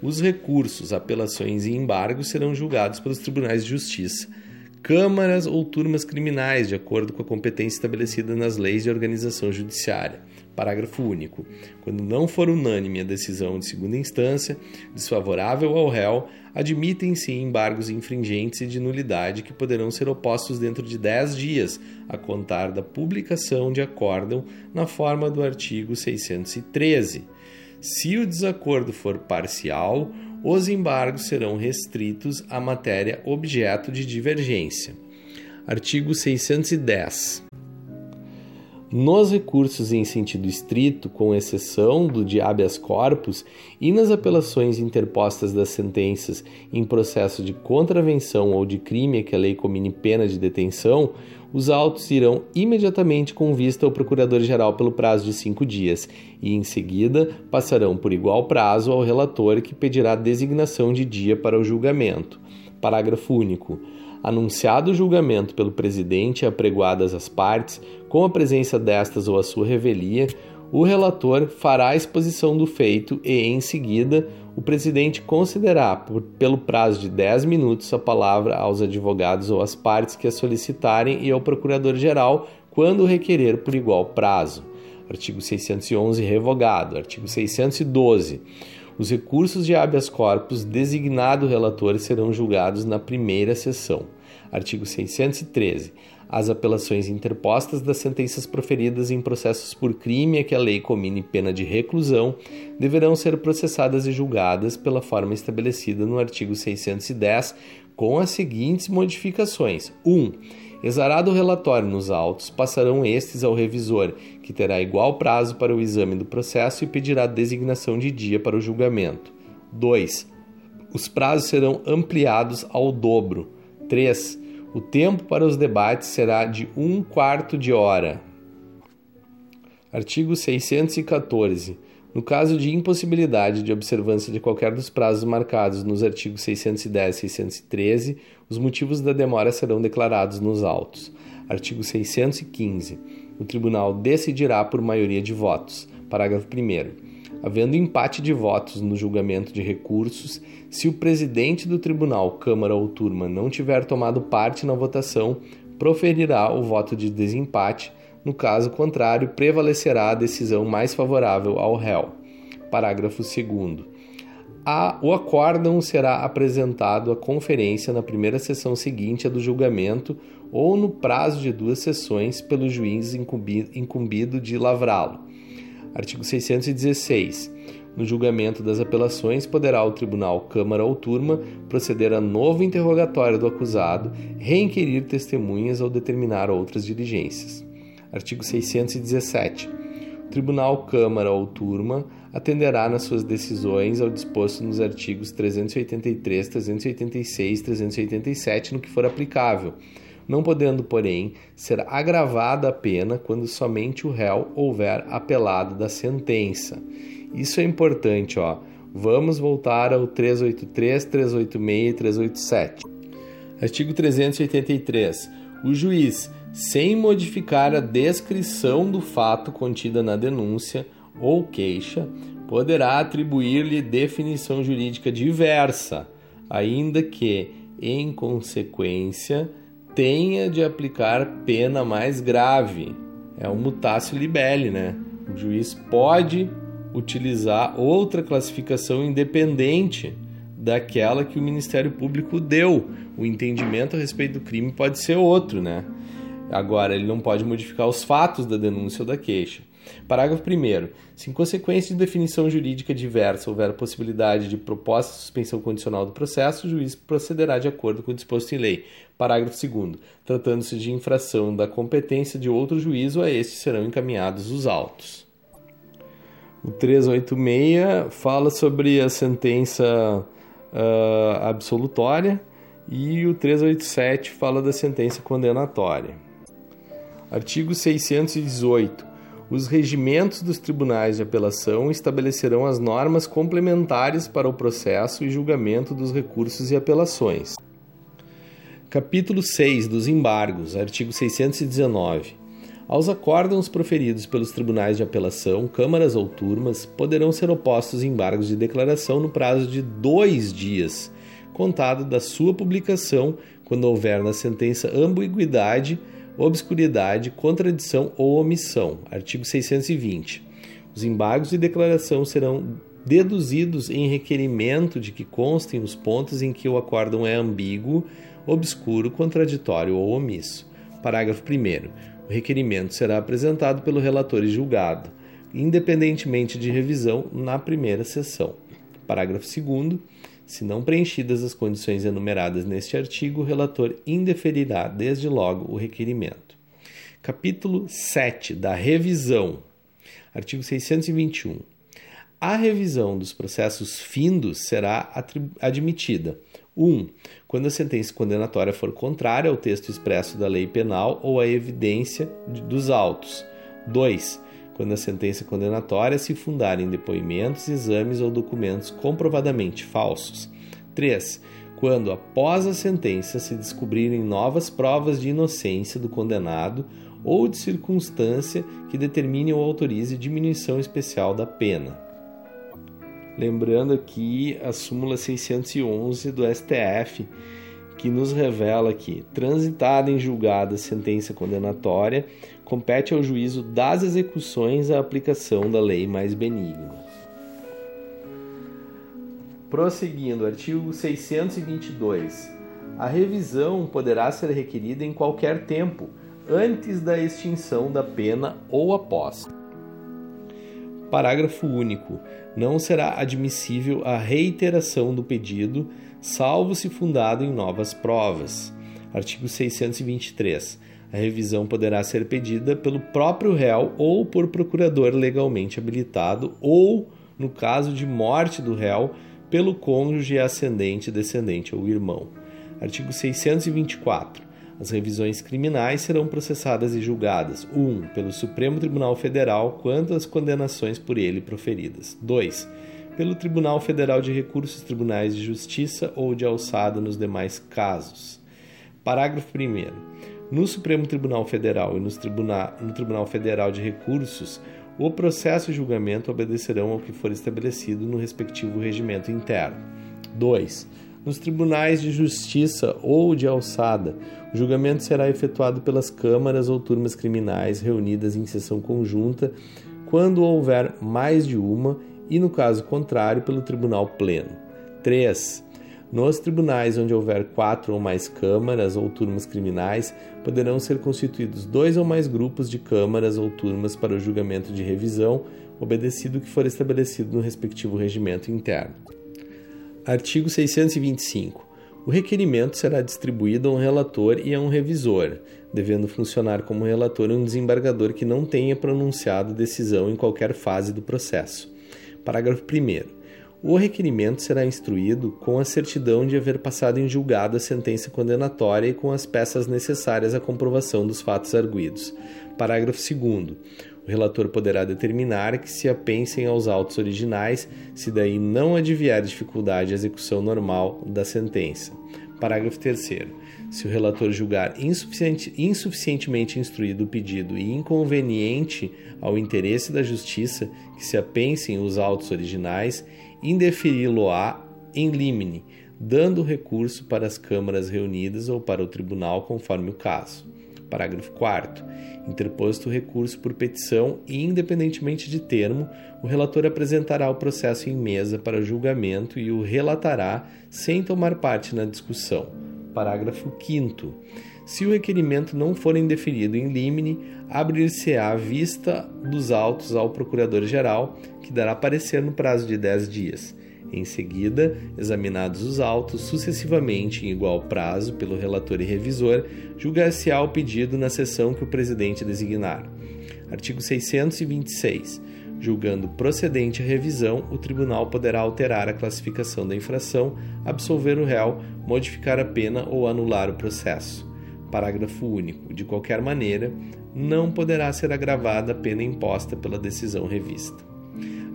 Os recursos, apelações e embargos serão julgados pelos tribunais de justiça, câmaras ou turmas criminais, de acordo com a competência estabelecida nas leis de organização judiciária. Parágrafo único. Quando não for unânime a decisão de segunda instância, desfavorável ao réu, admitem-se embargos infringentes e de nulidade que poderão ser opostos dentro de 10 dias, a contar da publicação de acórdão na forma do artigo 613. Se o desacordo for parcial, os embargos serão restritos à matéria objeto de divergência. Artigo 610. Nos recursos em sentido estrito, com exceção do de habeas corpus, e nas apelações interpostas das sentenças em processo de contravenção ou de crime a que a lei comine pena de detenção, os autos irão imediatamente com vista ao Procurador-Geral pelo prazo de cinco dias e, em seguida, passarão por igual prazo ao relator que pedirá designação de dia para o julgamento. Parágrafo único. Anunciado o julgamento pelo presidente e apregoadas as partes, com a presença destas ou a sua revelia, o relator fará a exposição do feito e, em seguida, o presidente concederá, por, pelo prazo de 10 minutos, a palavra aos advogados ou às partes que a solicitarem e ao procurador-geral, quando requerer por igual prazo. Artigo 611 revogado. Artigo 612. Os recursos de habeas corpus designado relator serão julgados na primeira sessão. Artigo 613. As apelações interpostas das sentenças proferidas em processos por crime a que a lei comine pena de reclusão deverão ser processadas e julgadas pela forma estabelecida no artigo 610, com as seguintes modificações: 1. Exarado o relatório nos autos, passarão estes ao revisor, que terá igual prazo para o exame do processo e pedirá designação de dia para o julgamento. 2. Os prazos serão ampliados ao dobro. 3. O tempo para os debates será de um quarto de hora. Artigo 614. No caso de impossibilidade de observância de qualquer dos prazos marcados nos artigos 610 e 613, os motivos da demora serão declarados nos autos. Artigo 615. O tribunal decidirá por maioria de votos. Parágrafo 1. Havendo empate de votos no julgamento de recursos, se o presidente do tribunal, Câmara ou Turma não tiver tomado parte na votação, proferirá o voto de desempate, No caso contrário, prevalecerá a decisão mais favorável ao réu. Parágrafo 2. o acórdão será apresentado à conferência na primeira sessão seguinte à do julgamento ou no prazo de duas sessões pelo juiz incumbido de lavrá-lo. Artigo 616. No julgamento das apelações, poderá o tribunal, Câmara ou Turma proceder a novo interrogatório do acusado, reinquirir testemunhas ou determinar outras diligências. Artigo 617. O tribunal, Câmara ou Turma atenderá nas suas decisões ao disposto nos artigos 383, 386 e 387 no que for aplicável, não podendo, porém, ser agravada a pena quando somente o réu houver apelado da sentença isso é importante, ó. Vamos voltar ao 383, 386 e 387. Artigo 383. O juiz, sem modificar a descrição do fato contida na denúncia ou queixa, poderá atribuir-lhe definição jurídica diversa, ainda que, em consequência, tenha de aplicar pena mais grave. É um mutácio libelli, né? O juiz pode utilizar outra classificação independente daquela que o Ministério Público deu. O entendimento a respeito do crime pode ser outro, né? Agora, ele não pode modificar os fatos da denúncia ou da queixa. Parágrafo 1. Se em consequência de definição jurídica diversa houver possibilidade de proposta de suspensão condicional do processo, o juiz procederá de acordo com o disposto em lei. Parágrafo 2. Tratando-se de infração da competência de outro juízo, a este serão encaminhados os autos. O 386 fala sobre a sentença uh, absolutória e o 387 fala da sentença condenatória. Artigo 618. Os regimentos dos tribunais de apelação estabelecerão as normas complementares para o processo e julgamento dos recursos e apelações. Capítulo 6 dos embargos, artigo 619. Aos acórdãos proferidos pelos tribunais de apelação, câmaras ou turmas, poderão ser opostos embargos de declaração no prazo de dois dias, contado da sua publicação, quando houver na sentença ambiguidade, obscuridade, contradição ou omissão. Artigo 620. Os embargos de declaração serão deduzidos em requerimento de que constem os pontos em que o acórdão é ambíguo, obscuro, contraditório ou omisso. Parágrafo 1. O requerimento será apresentado pelo relator e julgado, independentemente de revisão na primeira sessão. Parágrafo 2. Se não preenchidas as condições enumeradas neste artigo, o relator indeferirá desde logo o requerimento. Capítulo 7 da revisão. Artigo 621. A revisão dos processos findos será admitida 1. Um, quando a sentença condenatória for contrária ao texto expresso da lei penal ou à evidência dos autos. 2. Quando a sentença condenatória se fundar em depoimentos, exames ou documentos comprovadamente falsos. 3. Quando, após a sentença, se descobrirem novas provas de inocência do condenado ou de circunstância que determine ou autorize diminuição especial da pena. Lembrando aqui a súmula 611 do STF, que nos revela que, transitada em julgada sentença condenatória, compete ao juízo das execuções a aplicação da lei mais benigna. Prosseguindo, artigo 622. A revisão poderá ser requerida em qualquer tempo, antes da extinção da pena ou após. Parágrafo único. Não será admissível a reiteração do pedido, salvo se fundado em novas provas. Artigo 623. A revisão poderá ser pedida pelo próprio réu ou por procurador legalmente habilitado, ou, no caso de morte do réu, pelo cônjuge ascendente, descendente ou irmão. Artigo 624. As revisões criminais serão processadas e julgadas: 1. Um, pelo Supremo Tribunal Federal quanto às condenações por ele proferidas. 2. Pelo Tribunal Federal de Recursos, Tribunais de Justiça ou de alçada nos demais casos. Parágrafo 1. No Supremo Tribunal Federal e no Tribunal, no Tribunal Federal de Recursos, o processo e julgamento obedecerão ao que for estabelecido no respectivo regimento interno. 2 Nos tribunais de justiça ou de alçada, o julgamento será efetuado pelas câmaras ou turmas criminais reunidas em sessão conjunta, quando houver mais de uma, e no caso contrário, pelo tribunal pleno. 3. Nos tribunais onde houver quatro ou mais câmaras ou turmas criminais, poderão ser constituídos dois ou mais grupos de câmaras ou turmas para o julgamento de revisão, obedecido o que for estabelecido no respectivo regimento interno. Artigo 625. O requerimento será distribuído a um relator e a um revisor, devendo funcionar como relator um desembargador que não tenha pronunciado decisão em qualquer fase do processo. Parágrafo 1. O requerimento será instruído com a certidão de haver passado em julgado a sentença condenatória e com as peças necessárias à comprovação dos fatos arguídos. Parágrafo 2. O relator poderá determinar que se apensem aos autos originais, se daí não advier dificuldade à execução normal da sentença. Parágrafo 3. Se o relator julgar insuficiente, insuficientemente instruído o pedido e inconveniente ao interesse da justiça que se apensem os autos originais, indeferi-lo-á em limine, dando recurso para as câmaras reunidas ou para o tribunal, conforme o caso. Parágrafo 4. Interposto o recurso por petição e, independentemente de termo, o relator apresentará o processo em mesa para julgamento e o relatará sem tomar parte na discussão. Parágrafo 5. Se o requerimento não for indeferido em limine, abrir-se-á vista dos autos ao Procurador-Geral, que dará parecer no prazo de 10 dias. Em seguida, examinados os autos sucessivamente em igual prazo pelo relator e revisor, julgar-se-á o pedido na sessão que o presidente designar. Artigo 626. Julgando procedente a revisão, o tribunal poderá alterar a classificação da infração, absolver o réu, modificar a pena ou anular o processo. Parágrafo único. De qualquer maneira, não poderá ser agravada a pena imposta pela decisão revista.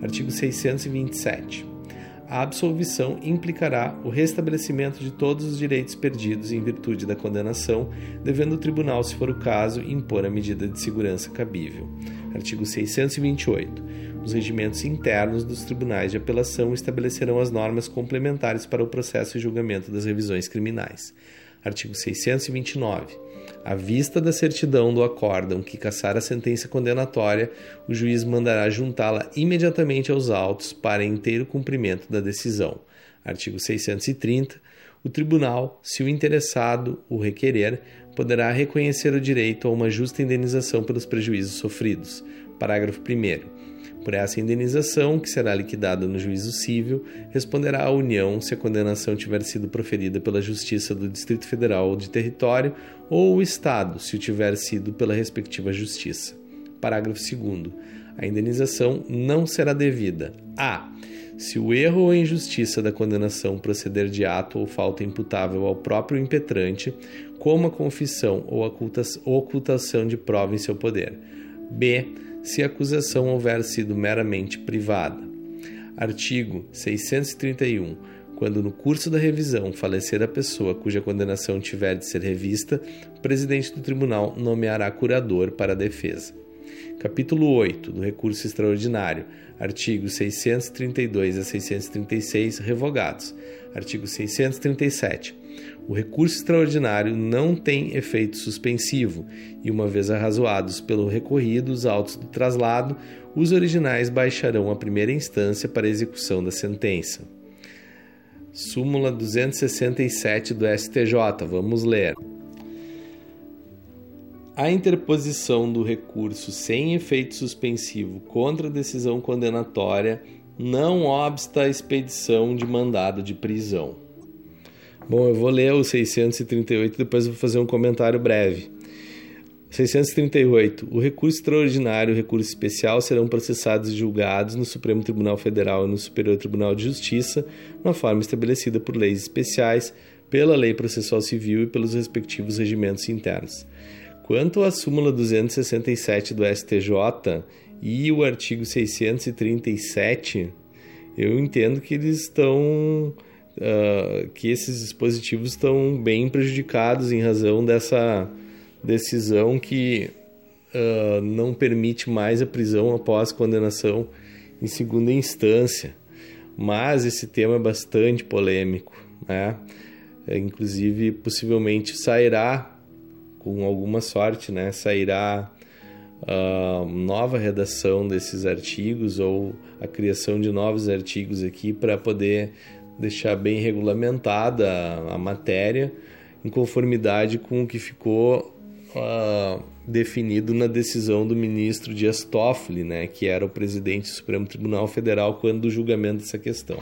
Artigo 627 a absolvição implicará o restabelecimento de todos os direitos perdidos em virtude da condenação, devendo o tribunal, se for o caso, impor a medida de segurança cabível. Artigo 628. Os regimentos internos dos tribunais de apelação estabelecerão as normas complementares para o processo e julgamento das revisões criminais. Artigo 629. À vista da certidão do acórdão que caçar a sentença condenatória, o juiz mandará juntá-la imediatamente aos autos para inteiro cumprimento da decisão. Artigo 630. O tribunal, se o interessado o requerer, poderá reconhecer o direito a uma justa indenização pelos prejuízos sofridos. Parágrafo 1. Por essa indenização, que será liquidada no juízo civil, responderá a União se a condenação tiver sido proferida pela Justiça do Distrito Federal ou de território, ou o Estado, se o tiver sido pela respectiva Justiça. Parágrafo 2. A indenização não será devida a. Se o erro ou injustiça da condenação proceder de ato ou falta imputável ao próprio impetrante, como a confissão ou ocultação de prova em seu poder. B se a acusação houver sido meramente privada. Artigo 631. Quando no curso da revisão falecer a pessoa cuja condenação tiver de ser revista, o presidente do tribunal nomeará curador para a defesa. Capítulo 8 do Recurso Extraordinário. Artigos 632 a 636 revogados. Artigo 637. O recurso extraordinário não tem efeito suspensivo e, uma vez arrazoados pelo recorrido os autos do traslado, os originais baixarão à primeira instância para execução da sentença. Súmula 267 do STJ. Vamos ler. A interposição do recurso sem efeito suspensivo contra a decisão condenatória não obsta a expedição de mandado de prisão. Bom, eu vou ler o 638 depois vou fazer um comentário breve. 638. O recurso extraordinário e o recurso especial serão processados e julgados no Supremo Tribunal Federal e no Superior Tribunal de Justiça, na forma estabelecida por leis especiais, pela Lei Processual Civil e pelos respectivos regimentos internos. Quanto à súmula 267 do STJ e o artigo 637, eu entendo que eles estão uh, que esses dispositivos estão bem prejudicados em razão dessa decisão que uh, não permite mais a prisão após condenação em segunda instância. Mas esse tema é bastante polêmico. né? É, inclusive, possivelmente sairá, com alguma sorte, né? Sairá uh, nova redação desses artigos ou a criação de novos artigos aqui para poder deixar bem regulamentada a, a, matéria em conformidade com o que ficou uh, definido na decisão do ministro Dias Toffoli, né, que era o presidente do Supremo Tribunal Federal quando do julgamento dessa questão.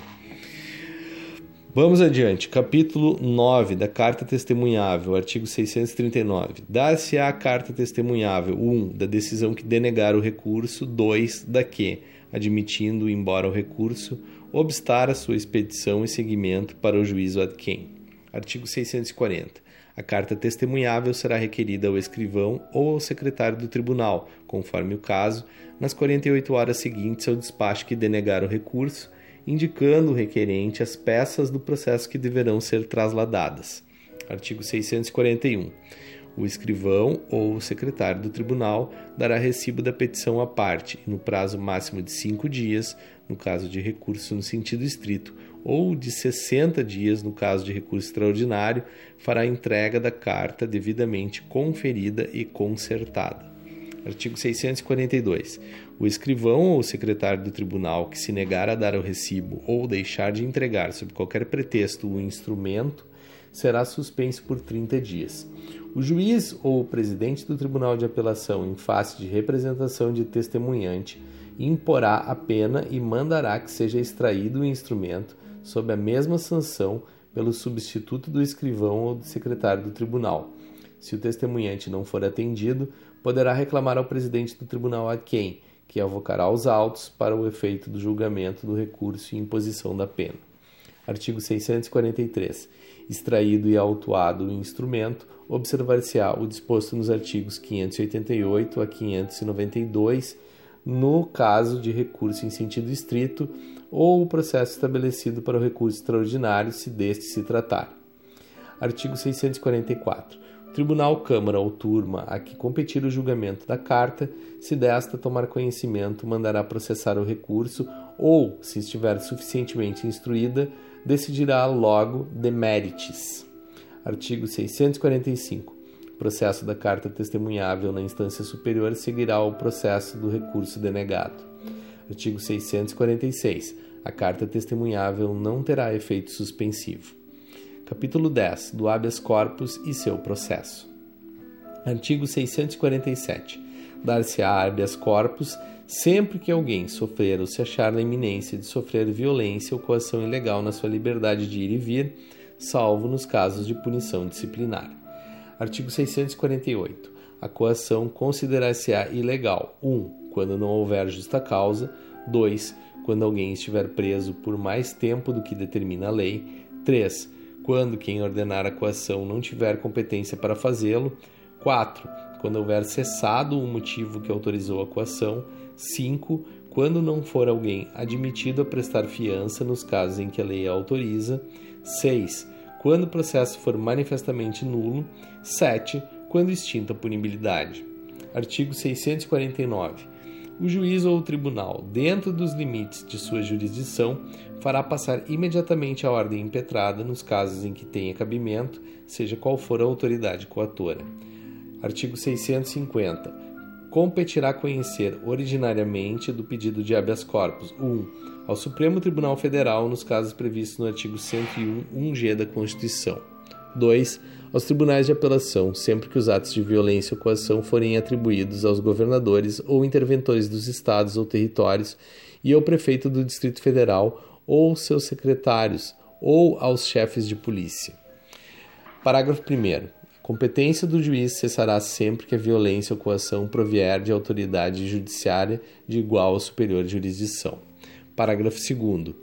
Vamos adiante. Capítulo 9 da Carta Testemunhável, artigo 639. Dar-se-á a carta testemunhável 1. Um, da decisão que denegar o recurso. 2. Da que, admitindo embora o recurso, obstar a sua expedição e seguimento para o juízo ad quem. Artigo 640. A carta testemunhável será requerida ao escrivão ou ao secretário do tribunal, conforme o caso, nas 48 horas seguintes ao despacho que denegar o recurso indicando o requerente as peças do processo que deverão ser trasladadas. Artigo 641. O escrivão ou o secretário do tribunal dará recibo da petição à parte, no prazo máximo de cinco dias, no caso de recurso no sentido estrito, ou de 60 dias, no caso de recurso extraordinário, fará entrega da carta devidamente conferida e consertada. Artigo 642. O escrivão ou secretário do tribunal que se negar a dar o recibo ou deixar de entregar sob qualquer pretexto o instrumento será suspenso por 30 dias. O juiz ou o presidente do tribunal de apelação, em face de representação de testemunhante, imporá a pena e mandará que seja extraído o instrumento sob a mesma sanção pelo substituto do escrivão ou do secretário do tribunal. Se o testemunhante não for atendido, poderá reclamar ao presidente do tribunal a quem, que avocará os autos para o efeito do julgamento do recurso e imposição da pena. Artigo 643. Extraído e autuado o instrumento, observar-se-á o disposto nos artigos 588 a 592, no caso de recurso em sentido estrito, ou o processo estabelecido para o recurso extraordinário, se deste se tratar. Artigo 644 tribunal, câmara ou turma a que competir o julgamento da carta, se desta tomar conhecimento, mandará processar o recurso ou, se estiver suficientemente instruída, decidirá logo de mérites. Artigo 645. O processo da carta testemunhável na instância superior seguirá o processo do recurso denegado. Artigo 646. A carta testemunhável não terá efeito suspensivo. Capítulo 10 do habeas corpus e seu processo. Artigo 647. Dar-se-á habeas corpus sempre que alguém sofrer ou se achar na iminência de sofrer violência ou coação ilegal na sua liberdade de ir e vir, salvo nos casos de punição disciplinar. Artigo 648. A coação considerar-se-á ilegal: 1. Um, quando não houver justa causa. 2. Quando alguém estiver preso por mais tempo do que determina a lei. 3 quando quem ordenar a coação não tiver competência para fazê-lo. 4. Quando houver cessado o motivo que autorizou a coação. 5. Quando não for alguém admitido a prestar fiança nos casos em que a lei a autoriza. 6. Quando o processo for manifestamente nulo. 7. Quando extinta a punibilidade. Artigo 649 o juiz ou o tribunal, dentro dos limites de sua jurisdição, fará passar imediatamente a ordem impetrada nos casos em que tenha cabimento, seja qual for a autoridade coatora. Artigo 650. Competirá conhecer originariamente do pedido de habeas corpus 1. Ao Supremo Tribunal Federal nos casos previstos no artigo 101 1G da Constituição. 2 aos tribunais de apelação, sempre que os atos de violência ou coação forem atribuídos aos governadores ou interventores dos estados ou territórios e ao prefeito do Distrito Federal ou seus secretários ou aos chefes de polícia. Parágrafo 1 competência do juiz cessará sempre que a violência ou coação provier de autoridade judiciária de igual ou superior jurisdição. Parágrafo 2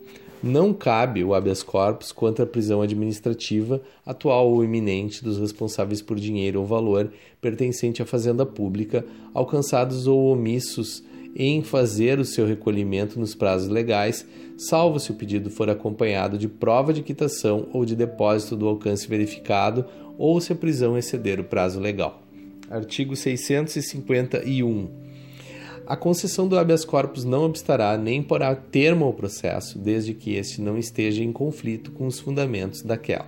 não cabe o habeas corpus contra a prisão administrativa atual ou iminente dos responsáveis por dinheiro ou valor pertencente à fazenda pública, alcançados ou omissos em fazer o seu recolhimento nos prazos legais, salvo se o pedido for acompanhado de prova de quitação ou de depósito do alcance verificado ou se a prisão exceder o prazo legal. Artigo 651 A concessão do habeas corpus não obstará nem porá termo ao processo, desde que este não esteja em conflito com os fundamentos daquela.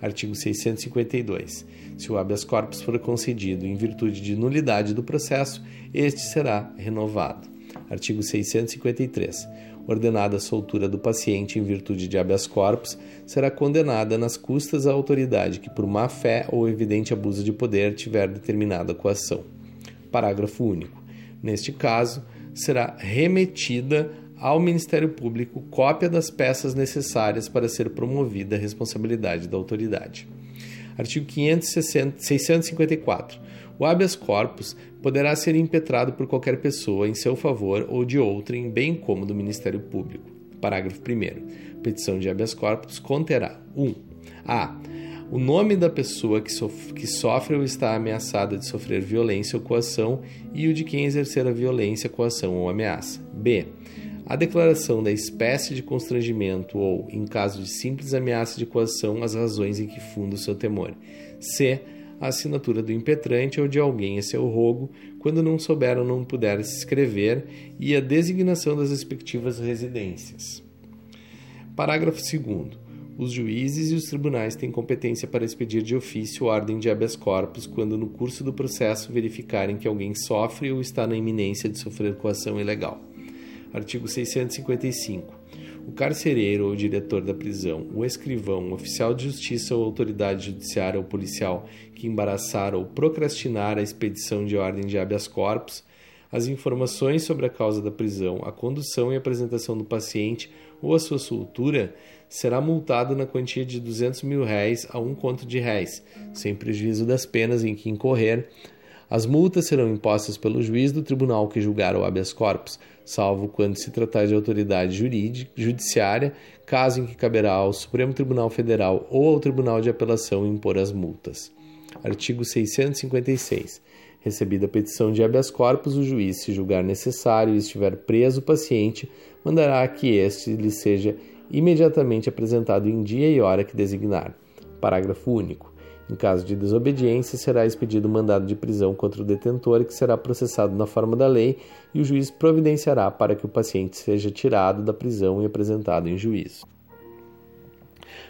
Artigo 652. Se o habeas corpus for concedido em virtude de nulidade do processo, este será renovado. Artigo 653. Ordenada a soltura do paciente em virtude de habeas corpus, será condenada nas custas à autoridade que, por má fé ou evidente abuso de poder, tiver determinada coação. Parágrafo único. Neste caso, será remetida ao Ministério Público cópia das peças necessárias para ser promovida a responsabilidade da autoridade. Artigo 560, 654. O habeas corpus poderá ser impetrado por qualquer pessoa em seu favor ou de outrem, bem como do Ministério Público. Parágrafo 1. Petição de habeas corpus conterá 1. A o nome da pessoa que, sof que sofre ou está ameaçada de sofrer violência ou coação e o de quem exercer a violência, coação ou ameaça. B. A declaração da espécie de constrangimento ou, em caso de simples ameaça de coação, as razões em que funda o seu temor. C. A assinatura do impetrante ou de alguém a seu rogo, quando não souber ou não puder se escrever, e a designação das respectivas residências. Parágrafo 2. Os juízes e os tribunais têm competência para expedir de ofício ordem de habeas corpus quando, no curso do processo, verificarem que alguém sofre ou está na iminência de sofrer coação ilegal. Artigo 655. O carcereiro ou diretor da prisão, o escrivão, o oficial de justiça ou autoridade judiciária ou policial que embaraçar ou procrastinar a expedição de ordem de habeas corpus, as informações sobre a causa da prisão, a condução e apresentação do paciente ou a sua soltura será multado na quantia de 200 mil réis a um conto de réis, sem prejuízo das penas em que incorrer. As multas serão impostas pelo juiz do tribunal que julgar o habeas corpus, salvo quando se tratar de autoridade jurídica, judiciária, caso em que caberá ao Supremo Tribunal Federal ou ao Tribunal de Apelação impor as multas. Artigo 656. Recebida a petição de habeas corpus, o juiz, se julgar necessário e estiver preso o paciente, mandará que este lhe seja imediatamente apresentado em dia e hora que designar. Parágrafo único. Em caso de desobediência, será expedido mandado de prisão contra o detentor, que será processado na forma da lei, e o juiz providenciará para que o paciente seja tirado da prisão e apresentado em juízo.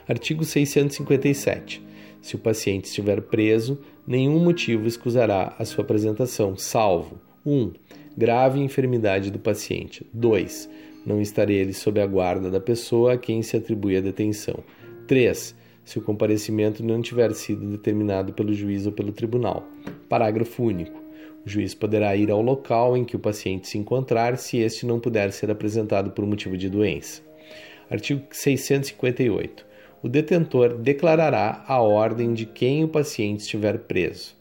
Artigo 657. Se o paciente estiver preso, nenhum motivo excusará a sua apresentação, salvo 1. Um, grave enfermidade do paciente. 2 não estar ele sob a guarda da pessoa a quem se atribui a detenção. 3. Se o comparecimento não tiver sido determinado pelo juiz ou pelo tribunal. Parágrafo único. O juiz poderá ir ao local em que o paciente se encontrar se este não puder ser apresentado por motivo de doença. Artigo 658. O detentor declarará a ordem de quem o paciente estiver preso.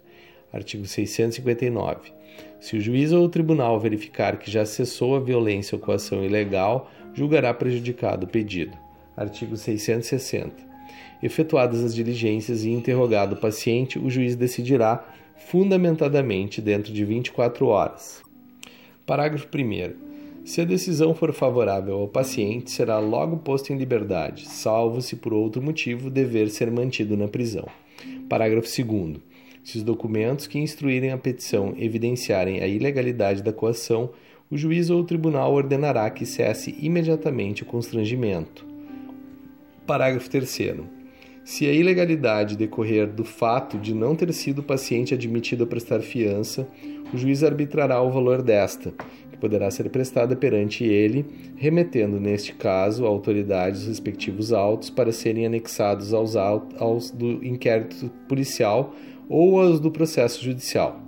Artigo 659. Se o juiz ou o tribunal verificar que já cessou a violência ou coação ilegal, julgará prejudicado o pedido. Artigo 660. Efetuadas as diligências e interrogado o paciente, o juiz decidirá fundamentadamente dentro de 24 horas. Parágrafo 1. Se a decisão for favorável ao paciente, será logo posto em liberdade, salvo se por outro motivo dever ser mantido na prisão. Parágrafo 2. Se os documentos que instruírem a petição evidenciarem a ilegalidade da coação, o juiz ou o tribunal ordenará que cesse imediatamente o constrangimento. Parágrafo 3. Se a ilegalidade decorrer do fato de não ter sido o paciente admitido a prestar fiança, o juiz arbitrará o valor desta, que poderá ser prestada perante ele, remetendo, neste caso, a autoridade os respectivos autos para serem anexados aos autos aos do inquérito policial ou as do processo judicial.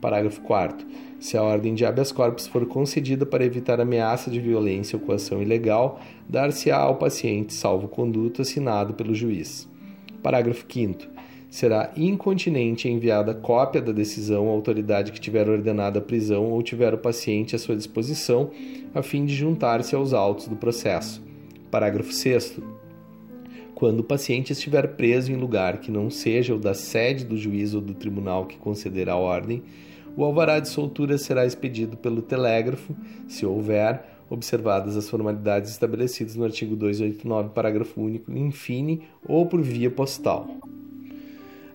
Parágrafo 4. Se a ordem de habeas corpus for concedida para evitar ameaça de violência ou coação ilegal, dar-se-á ao paciente salvo-conduto assinado pelo juiz. Parágrafo 5. Será incontinente enviada cópia da decisão à autoridade que tiver ordenado a prisão ou tiver o paciente à sua disposição, a fim de juntar-se aos autos do processo. Parágrafo 6 quando o paciente estiver preso em lugar que não seja o da sede do juiz ou do tribunal que concederá a ordem, o alvará de soltura será expedido pelo telégrafo, se houver, observadas as formalidades estabelecidas no artigo 289, parágrafo único, in fine, ou por via postal.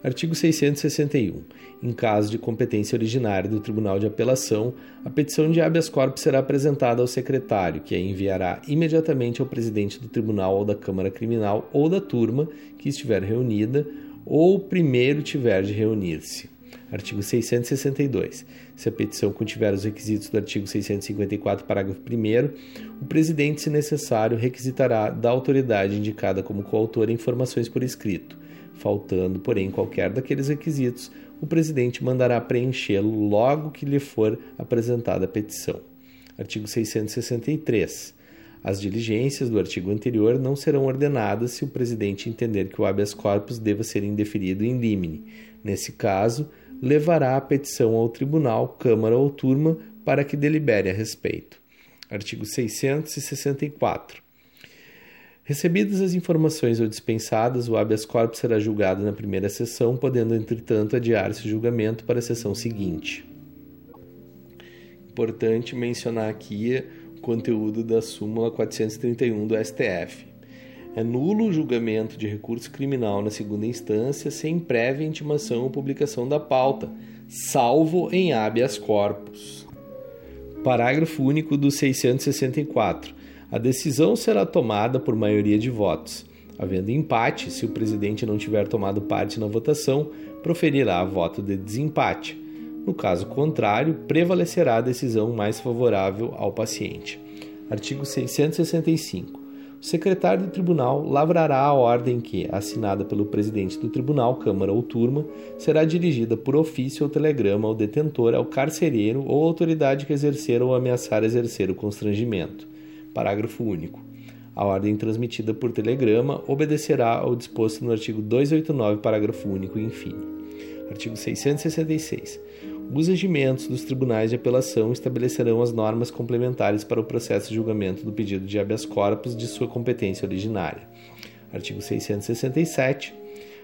Artigo 661. Em caso de competência originária do Tribunal de Apelação, a petição de habeas corpus será apresentada ao secretário, que a enviará imediatamente ao presidente do tribunal ou da Câmara Criminal ou da turma que estiver reunida ou primeiro tiver de reunir-se. Artigo 662. Se a petição contiver os requisitos do artigo 654, parágrafo 1, o presidente, se necessário, requisitará da autoridade indicada como coautora informações por escrito. Faltando, porém, qualquer daqueles requisitos, o presidente mandará preenchê-lo logo que lhe for apresentada a petição. Artigo 663. As diligências do artigo anterior não serão ordenadas se o presidente entender que o habeas corpus deva ser indeferido in limine. Nesse caso, levará a petição ao tribunal, Câmara ou turma para que delibere a respeito. Artigo 664. Recebidas as informações ou dispensadas, o habeas corpus será julgado na primeira sessão, podendo, entretanto, adiar-se o julgamento para a sessão seguinte. Importante mencionar aqui o conteúdo da súmula 431 do STF. É nulo o julgamento de recurso criminal na segunda instância sem prévia intimação ou publicação da pauta, salvo em habeas corpus. Parágrafo único do 664. A decisão será tomada por maioria de votos. Havendo empate, se o presidente não tiver tomado parte na votação, proferirá voto de desempate. No caso contrário, prevalecerá a decisão mais favorável ao paciente. Artigo 665. O secretário do tribunal lavrará a ordem que, assinada pelo presidente do tribunal, Câmara ou Turma, será dirigida por ofício ou telegrama ao detentor, ao carcereiro ou autoridade que exercer ou ameaçar exercer o constrangimento. Parágrafo único. A ordem transmitida por telegrama obedecerá ao disposto no artigo 289, parágrafo único, enfim. Artigo 666. Os regimentos dos tribunais de apelação estabelecerão as normas complementares para o processo de julgamento do pedido de habeas corpus de sua competência originária. Artigo 667.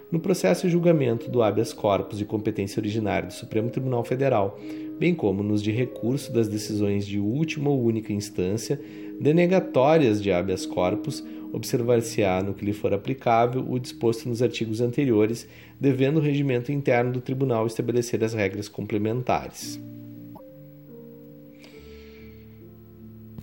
No processo de julgamento do habeas corpus de competência originária do Supremo Tribunal Federal, bem como nos de recurso das decisões de última ou única instância, denegatórias de habeas corpus, observar-se-á, no que lhe for aplicável, o disposto nos artigos anteriores, devendo o regimento interno do tribunal estabelecer as regras complementares.